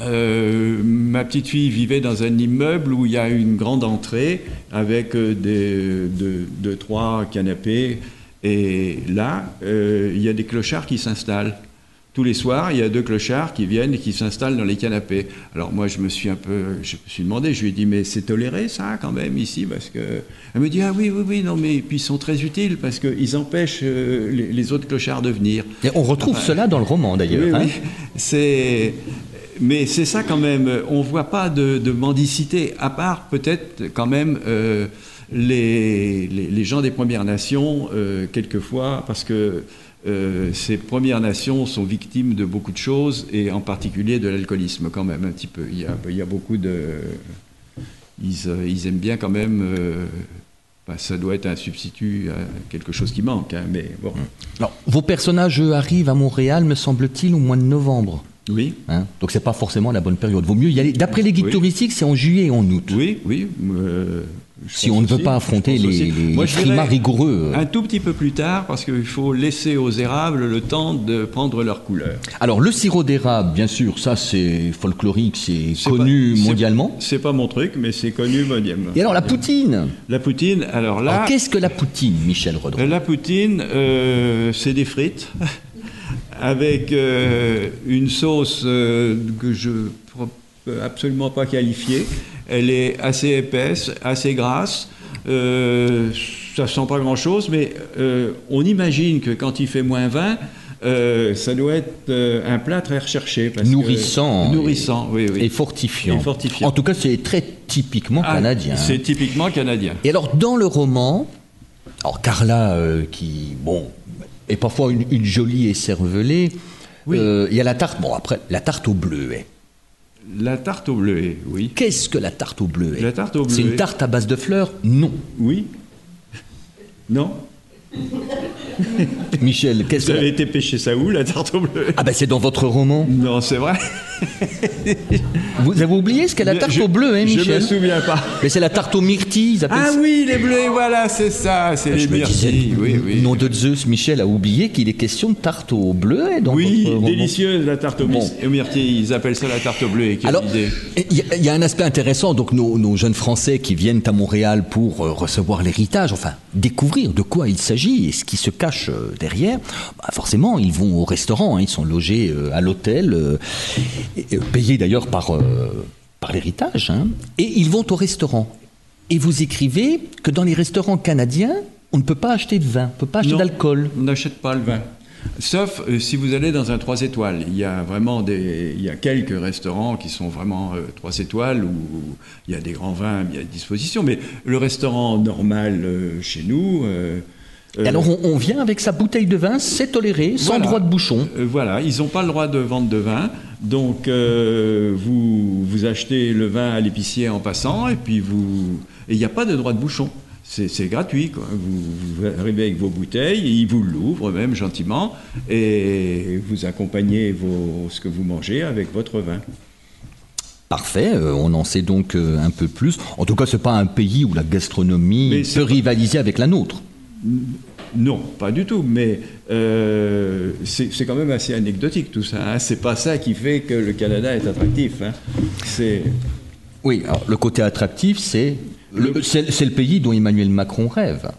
B: Euh, ma petite fille vivait dans un immeuble où il y a une grande entrée avec euh, des, deux, deux, trois canapés. Et là, euh, il y a des clochards qui s'installent. Tous les soirs, il y a deux clochards qui viennent et qui s'installent dans les canapés. Alors moi, je me suis un peu, je me suis demandé, je lui ai dit, mais c'est toléré ça quand même ici? Parce que elle me dit ah oui oui oui non mais puis ils sont très utiles parce qu'ils empêchent euh, les, les autres clochards de venir.
A: Et on retrouve cela dans le roman d'ailleurs.
B: Oui,
A: hein.
B: oui. C'est, mais c'est ça quand même. On voit pas de, mendicité, à part peut-être quand même euh, les, les, gens des Premières Nations, euh, quelquefois, parce que euh, ces Premières Nations sont victimes de beaucoup de choses, et en particulier de l'alcoolisme quand même, un petit peu. Il y a, beaucoup de... Ils, euh, ils aiment bien quand même... euh, bah, ça doit être un substitut à quelque chose qui manque, hein, mais bon.
A: Vos personnages arrivent à Montréal, me semble-t-il, au mois de novembre.
B: Oui,
A: hein? Donc c'est pas forcément la bonne période. Vaut mieux y aller. D'après les guides
B: Oui.
A: touristiques, c'est en juillet et en août.
B: oui, oui. euh,
A: Si on ne veut
B: aussi,
A: pas affronter les,
B: Moi,
A: frimas rigoureux.
B: Un tout petit peu plus tard, parce qu'il faut laisser aux érables le temps de prendre leur couleur.
A: Alors le sirop d'érable, bien sûr, ça c'est folklorique, c'est connu
B: pas-
A: mondialement.
B: C'est pas mon truc, mais c'est connu mondialement.
A: Et alors la poutine?
B: La poutine, alors là,
A: Qu'est-ce que la poutine, Michel Redon
B: la poutine, euh, c'est des frites avec euh, une sauce euh, que je peux absolument pas qualifier. Elle est assez épaisse, assez grasse. Euh, ça sent pas grand-chose, mais euh, on imagine que quand il fait moins 20, euh, ça doit être euh, un plat très recherché. parce que-
A: Nourrissant.
B: nourrissant, oui, oui.
A: Et fortifiant.
B: Et fortifiant.
A: En tout cas, c'est très typiquement
B: Ah,
A: canadien. hein.
B: C'est typiquement canadien.
A: Et alors, dans le roman, alors Carla, euh, qui, bon, est parfois une, une jolie écervelée,
B: Oui.
A: euh, il y a la tarte, bon, après, la tarte au bleuet.
B: La tarte au bleuet, oui.
A: Qu'est-ce que la tarte au bleuet?
B: La tarte au
A: C'est une
B: bleuet.
A: tarte à base de fleurs? Non.
B: Oui Non?
A: Michel, qu'est-ce
B: Vous
A: que...
B: avez été pêcher ça où, la tarte au bleuet
A: Ah ben c'est dans votre roman.
B: Non, c'est vrai.
A: Vous avez oublié ce qu'est la tarte
B: Je-
A: au bleu, hein,
B: Je
A: Michel?
B: me souviens pas.
A: Mais c'est la tarte aux myrtilles, ils appellent
B: Ah
A: ça.
B: oui, les bleuets, voilà, c'est ça, c'est les
A: Je me disais,
B: myrtilles. Oui, oui.
A: nom de Zeus, Michel a oublié qu'il est question de tarte au bleu dans
B: Oui,
A: votre roman.
B: délicieuse la tarte au
A: Bon.
B: myr- aux myrtilles. Ils appellent ça la tarte au. Quelle
A: Alors, il y, a- il y a un aspect intéressant. Donc, nos, nos jeunes Français qui viennent à Montréal pour euh, recevoir l'héritage, enfin, découvrir de quoi il s'agit et ce qui se cache euh, derrière, bah, forcément, ils vont au restaurant. hein. ils sont logés euh, à l'hôtel, euh, payés d'ailleurs par, par l'héritage. hein. et ils vont au restaurant. Et vous écrivez que dans les restaurants canadiens, on ne peut pas acheter de vin, on ne peut pas acheter d'alcool.
B: On n'achète pas le vin. Sauf euh, si vous allez dans un 3 étoiles. Il y a vraiment des, il y a quelques restaurants qui sont vraiment 3 étoiles où il y a des grands vins bien à disposition. Mais le restaurant normal euh, chez nous. euh,
A: Et
B: euh,
A: alors, on, on vient avec sa bouteille de vin, c'est toléré, sans
B: Voilà.
A: droit de bouchon.
B: Euh, voilà, ils n'ont pas le droit de vendre de vin. Donc, euh, vous, vous achetez le vin à l'épicier en passant, et puis vous. Et il n'y a pas de droit de bouchon. C'est gratuit. Quoi. Vous, vous arrivez avec vos bouteilles, ils vous l'ouvrent même gentiment, et vous accompagnez vos, ce que vous mangez avec votre vin.
A: Parfait, euh, on en sait donc euh, un peu plus. En tout cas, c'est pas un pays où la gastronomie
B: Mais
A: peut rivaliser avec la nôtre.
B: Non, pas du tout, mais euh, c'est c'est quand même assez anecdotique tout ça. Hein. C'est pas ça qui fait que le Canada est attractif. hein. C'est
A: Oui, alors, le côté attractif, c'est le, c'est- le pays dont Emmanuel Macron rêve.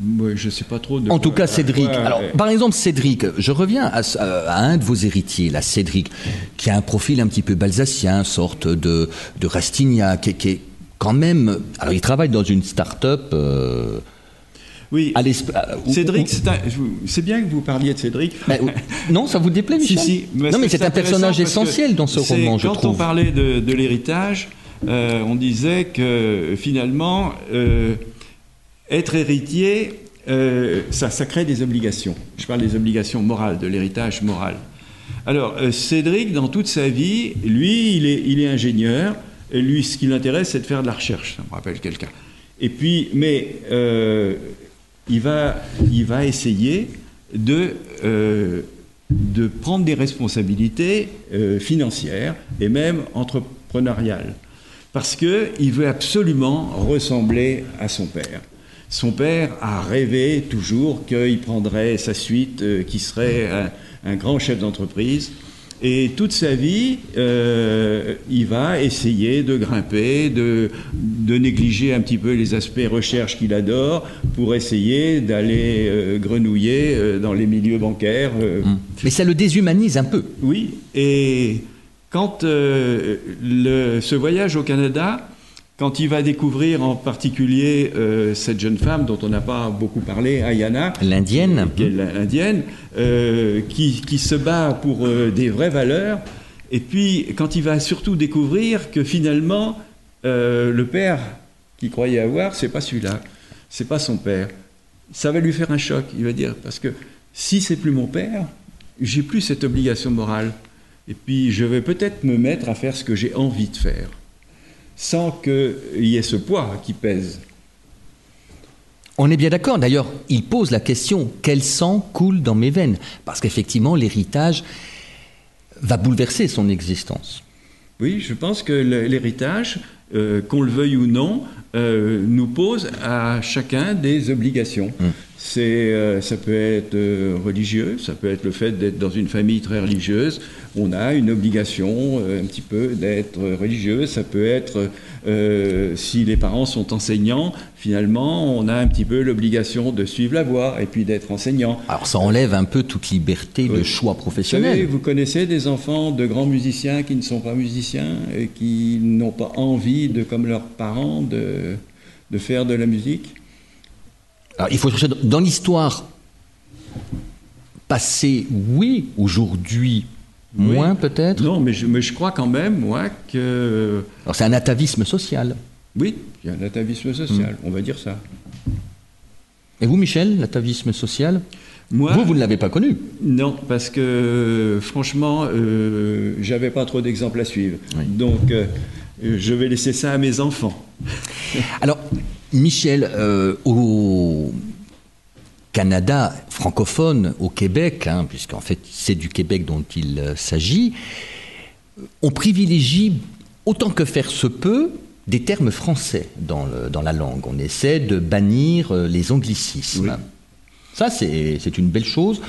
B: moi, je sais pas trop. De
A: En tout cas, Cédric.
B: Ouais,
A: Alors,
B: ouais.
A: par exemple, Cédric, je reviens à, un de vos héritiers, là, Cédric, qui a un profil un petit peu balsacien, sorte de, de Rastignac, qui, qui est quand même. Alors, il travaille dans une start-up. euh,
B: oui.
A: à
B: Cédric, c'est bien que vous parliez de Cédric.
A: Non, ça vous déplaît, Michel?
B: si.
A: Non, mais c'est un personnage essentiel dans ce roman, je
B: quand
A: trouve.
B: on parlait de, de l'héritage, euh, on disait que finalement, euh, être héritier, euh, ça, crée des obligations. Je parle des obligations morales, de l'héritage moral. Alors, Cédric, dans toute sa vie, lui, il est, ingénieur. Et lui, ce qui l'intéresse, c'est de faire de la recherche. Ça me rappelle quelqu'un. Et puis, mais il, va, il va essayer de, de prendre des responsabilités financières et même entrepreneuriales. Parce qu'il veut absolument ressembler à son père. Son père a rêvé toujours qu'il prendrait sa suite, euh, qui serait un, un grand chef d'entreprise. Et toute sa vie, euh, il va essayer de grimper, de, de négliger un petit peu les aspects recherche qu'il adore pour essayer d'aller euh, grenouiller dans les milieux bancaires. euh,
A: Mais ça le déshumanise un peu.
B: oui, et quand euh, le- ce voyage au Canada, quand il va découvrir en particulier euh, cette jeune femme dont on n'a pas beaucoup parlé, Ayana,
A: L'indienne.
B: qui est l'indienne, euh, qui, qui se bat pour des vraies valeurs, et puis quand il va surtout découvrir que finalement, le père qu'il croyait avoir, c'est pas celui-là, c'est pas son père, ça va lui faire un choc. Il va dire parce que si c'est plus mon père, j'ai plus cette obligation morale, et puis je vais peut-être me mettre à faire ce que j'ai envie de faire, sans qu'il y ait ce poids qui pèse.
A: On est bien d'accord. D'ailleurs, il pose la question quel sang coule dans mes veines? Parce qu'effectivement, l'héritage va bouleverser son existence.
B: Oui, je pense que l'héritage, euh, qu'on le veuille ou non, euh, nous pose à chacun des obligations. C'est, euh, ça peut être euh, religieux, ça peut être le fait d'être dans une famille très religieuse. On a une obligation euh, un petit peu d'être religieux. Ça peut être, euh, si les parents sont enseignants, finalement, on a un petit peu l'obligation de suivre la voie et puis d'être enseignant.
A: Alors, ça enlève un peu toute liberté de choix
B: Vous savez,
A: professionnel.
B: vous connaissez des enfants de grands musiciens qui ne sont pas musiciens et qui n'ont pas envie, de, comme leurs parents, de, de faire de la musique?
A: Alors, il faut chercher dans- l'histoire passée, oui, aujourd'hui,
B: Oui.
A: moins peut-être?
B: Non, mais je, mais je crois quand même, moi, que...
A: Alors, c'est un atavisme social.
B: Oui, il y a un atavisme social,
A: Mm.
B: on va dire ça.
A: Et vous, Michel, l'atavisme social?
B: Moi,
A: Vous, vous ne l'avez pas connu.
B: Non, parce que franchement, euh, j'avais pas trop d'exemples à suivre.
A: Oui.
B: Donc, euh, je vais laisser ça à mes enfants.
A: Alors, Michel, euh, au Canada francophone, au Québec, hein, puisqu'en fait c'est du Québec dont il euh, s'agit, on privilégie autant que faire se peut des termes français dans, le- dans la langue. On essaie de bannir euh, les anglicismes.
B: Oui.
A: Ça, c'est c'est une belle chose.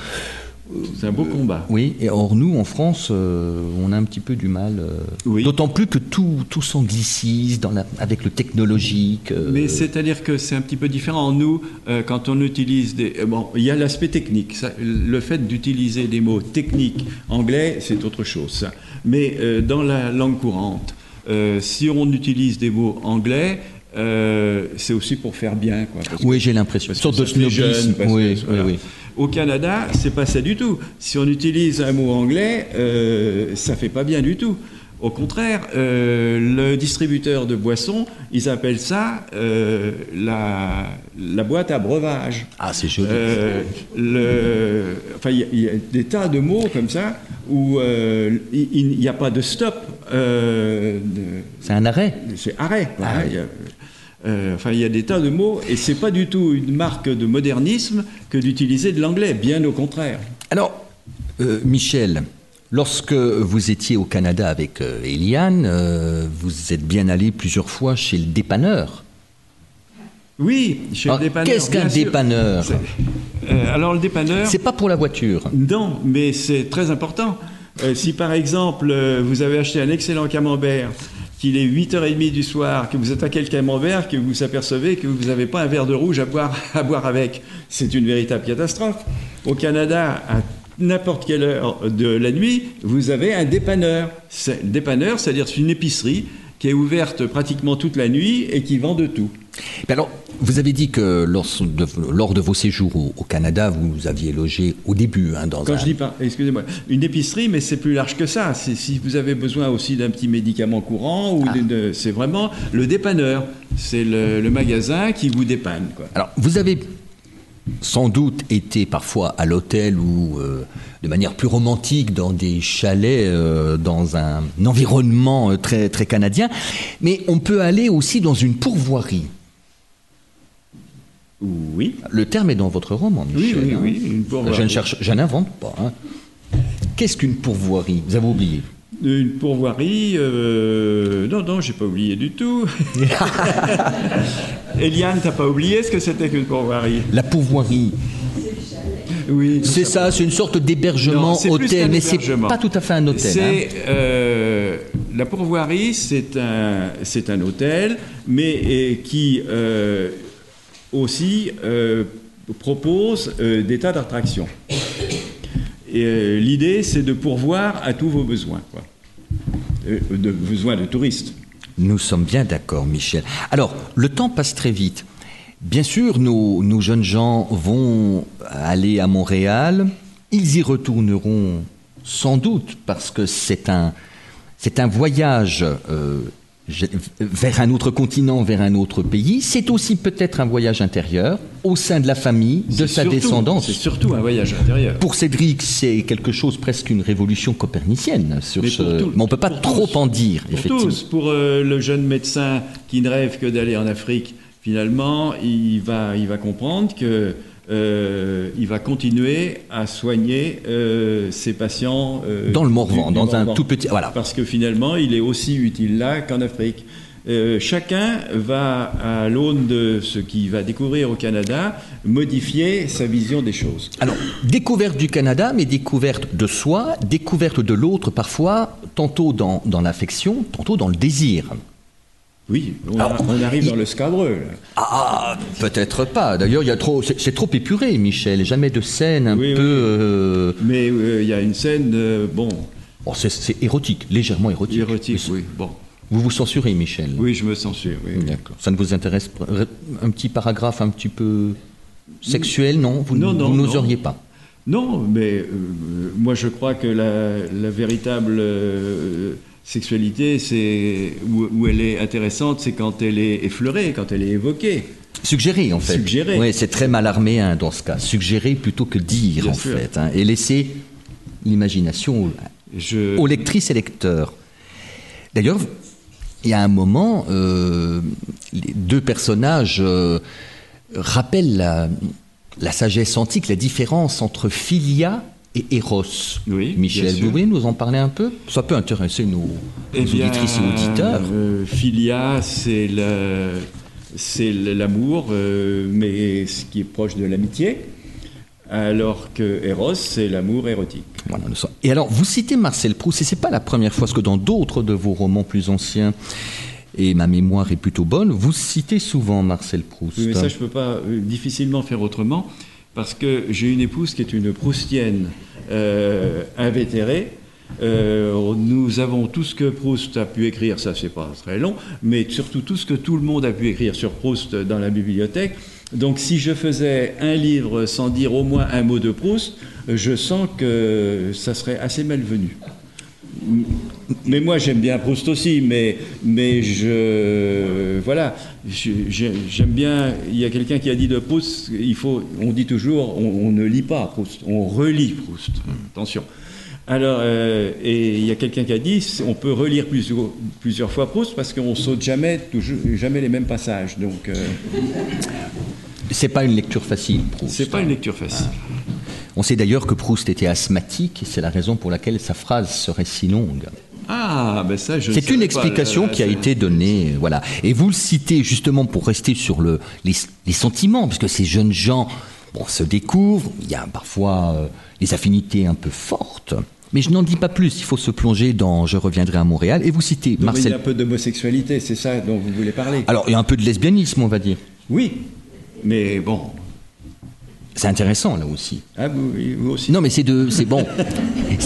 B: C'est un beau combat.
A: Oui, et or nous, en France, euh, on a un petit peu du mal. euh,
B: Oui.
A: D'autant plus que tout, tout s'anglicise avec le technologique. euh,
B: Mais c'est-à-dire que c'est un petit peu différent. Nous, euh, quand on utilise des... euh, Bon, il y a l'aspect technique. ça. le fait d'utiliser des mots techniques anglais, c'est autre chose. ça. Mais euh, dans la langue courante, euh, si on utilise des mots anglais, euh, c'est aussi pour faire bien. Quoi,
A: Oui, j'ai l'impression. Une sorte de snobisme.
B: parce que-
A: Oui, oui,
B: voilà.
A: oui.
B: Au Canada, c'est pas ça du tout. Si on utilise un mot anglais, euh, ça fait pas bien du tout. Au contraire, euh, le distributeur de boissons, ils appellent ça euh, la, la boîte à breuvage.
A: Ah, c'est joli.
B: Euh, le- enfin, il y a- il y, a des tas de mots comme ça où il n'y a pas de stop.
A: C'est un arrêt.
B: c'est arrêt.
A: Ah
B: euh, enfin, il y a des tas de mots et c'est pas du tout une marque de modernisme que d'utiliser de l'anglais, bien au contraire.
A: Alors, euh, Michel, Lorsque vous étiez au Canada avec euh, Eliane, euh, vous êtes bien allé plusieurs fois chez le dépanneur.
B: Oui, chez
A: Alors,
B: le dépanneur.
A: qu'est-ce qu'un dépanneur
B: euh, Alors, le dépanneur.
A: C'est pas pour la voiture.
B: Non, mais c'est très important. Euh, si par exemple, vous avez acheté un excellent camembert, qu'il est 8h30 du soir, que vous attaquez le camembert, que vous apercevez que vous n'avez pas un verre de rouge à boire, à boire avec, c'est une véritable catastrophe. Au Canada, à n'importe quelle heure de la nuit, vous avez un dépanneur. Dépanneur, c'est-à-dire c'est une épicerie qui est ouverte pratiquement toute la nuit et qui vend de tout.
A: Mais alors, vous avez dit que lors de, lors de vos séjours au, au Canada, vous aviez logé au début hein, dans
B: Quand
A: un...
B: je dis pas, excusez-moi, une épicerie, mais c'est plus large que ça. Si vous avez besoin aussi d'un petit médicament courant ou
A: Ah.
B: c'est vraiment le dépanneur. C'est le, le magasin qui vous dépanne. Quoi.
A: Alors, vous avez sans doute été parfois à l'hôtel ou euh, de manière plus romantique dans des chalets, euh, dans un environnement euh, très, très canadien, mais on peut aller aussi dans une pourvoirie.
B: Oui.
A: Le terme est dans votre roman,
B: Oui,
A: Michel.
B: oui,
A: hein.
B: oui, une pourvoirie.
A: Je ne cherche, je n'invente pas. hein. Qu'est-ce qu'une pourvoirie? Vous avez oublié.
B: Une pourvoirie, euh, non, non, j'ai pas oublié du tout. Eliane, t'as pas oublié ce que c'était qu'une pourvoirie?
A: La pourvoirie,
B: Oui.
A: c'est ça, c'est une sorte d'hébergement
B: Non,
A: hôtel, mais c'est pas tout à fait un hôtel. hein.
B: Euh, la pourvoirie, c'est un c'est un hôtel, mais et qui euh, aussi euh, propose euh, des tas d'attractions. Et euh, l'idée, c'est de pourvoir à tous vos besoins. Euh, de besoins de touristes.
A: Nous sommes bien d'accord, Michel. Alors, le temps passe très vite. Bien sûr, nos, jeunes gens vont aller à Montréal. Ils y retourneront sans doute parce que c'est un, c'est un voyage euh, vers un autre continent, vers un autre pays. C'est aussi peut-être un voyage intérieur au sein de la famille, de sa
B: surtout-
A: descendance.
B: C'est surtout un voyage intérieur.
A: Pour Cédric, c'est quelque chose presque une révolution copernicienne sur
B: Mais
A: ce.
B: tout-
A: mais on peut pas trop en dire,
B: Pour
A: effectivement.
B: tous, pour euh, le jeune médecin qui ne rêve que d'aller en Afrique, finalement, il va, il va comprendre que euh, il va continuer à soigner euh, ses patients euh,
A: Dans le Morvan, dans un tout petit- voilà.
B: Parce que finalement, il est aussi utile là qu'en Afrique. Chacun va, à l'aune de ce qu'il va découvrir au Canada, modifier sa vision des choses.
A: Alors, découverte du Canada, mais découverte de soi, découverte de l'autre parfois, tantôt dans, dans l'affection, tantôt dans le désir.
B: Oui, on,
A: Alors,
B: on arrive
A: il-
B: dans le scabreux. là.
A: Ah, peut-être pas. D'ailleurs, il y a trop, c'est, trop épuré, Michel. Jamais de scène un
B: Oui,
A: peu.
B: oui.
A: euh,
B: Mais euh, il y a une scène, euh, bon,
A: bon, c'est, érotique, légèrement érotique.
B: érotique, oui. Bon,
A: Vous vous censurez, Michel.
B: oui, je me censure. Oui, oui.
A: D'accord. Ça ne vous intéresse pas Un petit paragraphe un petit peu sexuel, non? Vous,
B: Non,
A: vous n'oseriez pas.
B: Non, mais euh, moi je crois que la, la véritable euh, sexualité, c'est où, où elle est intéressante, c'est quand elle est effleurée, quand elle est évoquée.
A: Suggérer, en fait.
B: Suggérer.
A: Oui, c'est très mal armé hein, dans ce cas. Suggérer plutôt que dire,
B: Bien
A: en
B: sûr.
A: fait. hein, et laisser l'imagination
B: Je,
A: aux lectrices et lecteurs. D'ailleurs, il y a un moment, euh, les deux personnages euh, rappellent la, la sagesse antique, la différence entre Philia et Eros.
B: Oui,
A: Michel, vous voulez nous en parler un peu Ça peut intéresser nos,
B: Eh
A: nos
B: bien,
A: auditrices et auditeurs.
B: euh, philia, c'est le- c'est le- l'amour, euh, mais ce qui est proche de l'amitié, alors que Eros, c'est l'amour érotique.
A: Voilà, Et alors, vous citez Marcel Proust, et c'est pas la première fois, parce que dans d'autres de vos romans plus anciens, et ma mémoire est plutôt bonne, vous citez souvent Marcel Proust.
B: Oui, mais ça, je peux pas euh, difficilement faire autrement, parce que j'ai une épouse qui est une proustienne euh, invétérée. Euh, nous avons tout ce que Proust a pu écrire, ça c'est pas très long, mais surtout tout ce que tout le monde a pu écrire sur Proust dans la bibliothèque. Donc si je faisais un livre sans dire au moins un mot de Proust, je sens que ça serait assez malvenu. Mais moi j'aime bien Proust aussi, mais, mais je voilà, j'aime bien. Il y a quelqu'un qui a dit de Proust, il faut, on dit toujours, on, on ne lit pas Proust, on relit Proust. Attention. Alors, euh, et il y a quelqu'un qui a dit, on peut relire plusieurs, plusieurs fois Proust parce qu'on saute jamais, toujours, jamais les mêmes passages. Donc, euh,
A: C'est pas une lecture facile, Proust.
B: c'est pas une lecture facile.
A: On sait d'ailleurs que Proust était asthmatique, et c'est la raison pour laquelle sa phrase serait si longue.
B: Ah, ben ça, je
A: C'est une explication
B: euh,
A: qui a
B: c'est-
A: été donnée, voilà. Et vous le citez justement pour rester sur le, les, les sentiments, parce que ces jeunes gens bon, se découvrent, il y a parfois euh, des affinités un peu fortes. Mais je n'en dis pas plus, il faut se plonger dans Je reviendrai à Montréal. Et vous citez
B: Donc, Il y a
A: Marcel.
B: un peu d'homosexualité, c'est ça dont vous voulez parler
A: Alors, il y a un peu de lesbianisme, on va dire.
B: Oui, mais bon.
A: C'est intéressant, là aussi.
B: Ah, vous, vous aussi
A: Non, mais c'est de, c'est bon.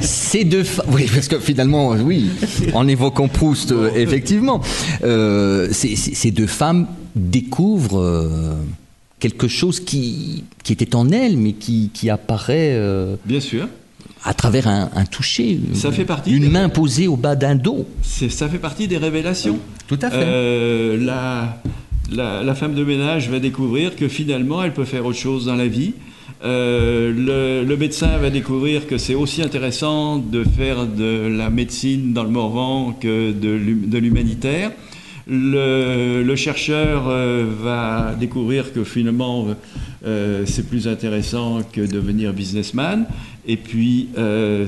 A: C'est, de, oui, parce que finalement, oui, en évoquant Proust, euh, effectivement, euh, ces deux femmes découvrent euh, quelque chose qui, qui était en elles, mais qui, qui apparaît euh,
B: Bien sûr.
A: à travers un, un toucher.
B: Ça fait partie
A: Une main posée au bas d'un dos.
B: Ça fait partie des révélations.
A: Tout à fait.
B: La, la, femme de ménage va découvrir que finalement, elle peut faire autre chose dans la vie. Euh, le, médecin va découvrir que c'est aussi intéressant de faire de la médecine dans le Morvan que de l'hum- de l'humanitaire. Le, chercheur euh, va découvrir que finalement euh, c'est plus intéressant que de devenir businessman. Et puis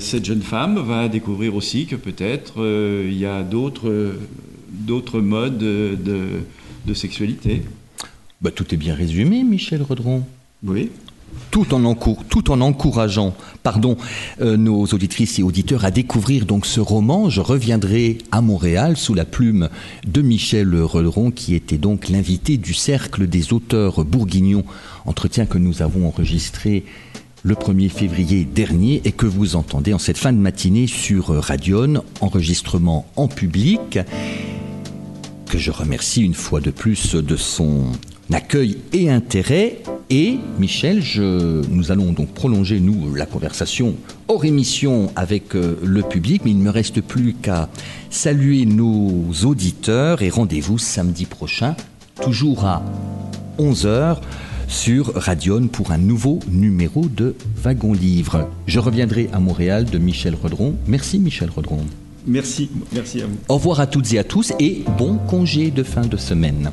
B: cette jeune femme va découvrir aussi que peut-être il y a d'autres modes de, de sexualité.
A: Bah, tout est bien résumé, Michel Redron.
B: Oui.
A: tout en, encour- tout en encourageant pardon, euh, nos auditrices et auditeurs à découvrir donc ce roman. Je reviendrai à Montréal sous la plume de Michel Redron, qui était donc l'invité du Cercle des auteurs bourguignons, entretien que nous avons enregistré le 1er février dernier et que vous entendez en cette fin de matinée sur Radion, enregistrement en public que je remercie une fois de plus de son accueil et intérêt. Et Michel, nous allons donc prolonger, nous, la conversation hors émission avec euh, le public, mais il ne me reste plus qu'à saluer nos auditeurs et rendez-vous samedi prochain, toujours à 11h sur Radion pour un nouveau numéro de Wagon Livre. Je reviendrai à Montréal de Michel Redron. Merci Michel Redron.
B: Merci, merci à vous.
A: Au revoir à toutes et à tous et bon congé de fin de semaine.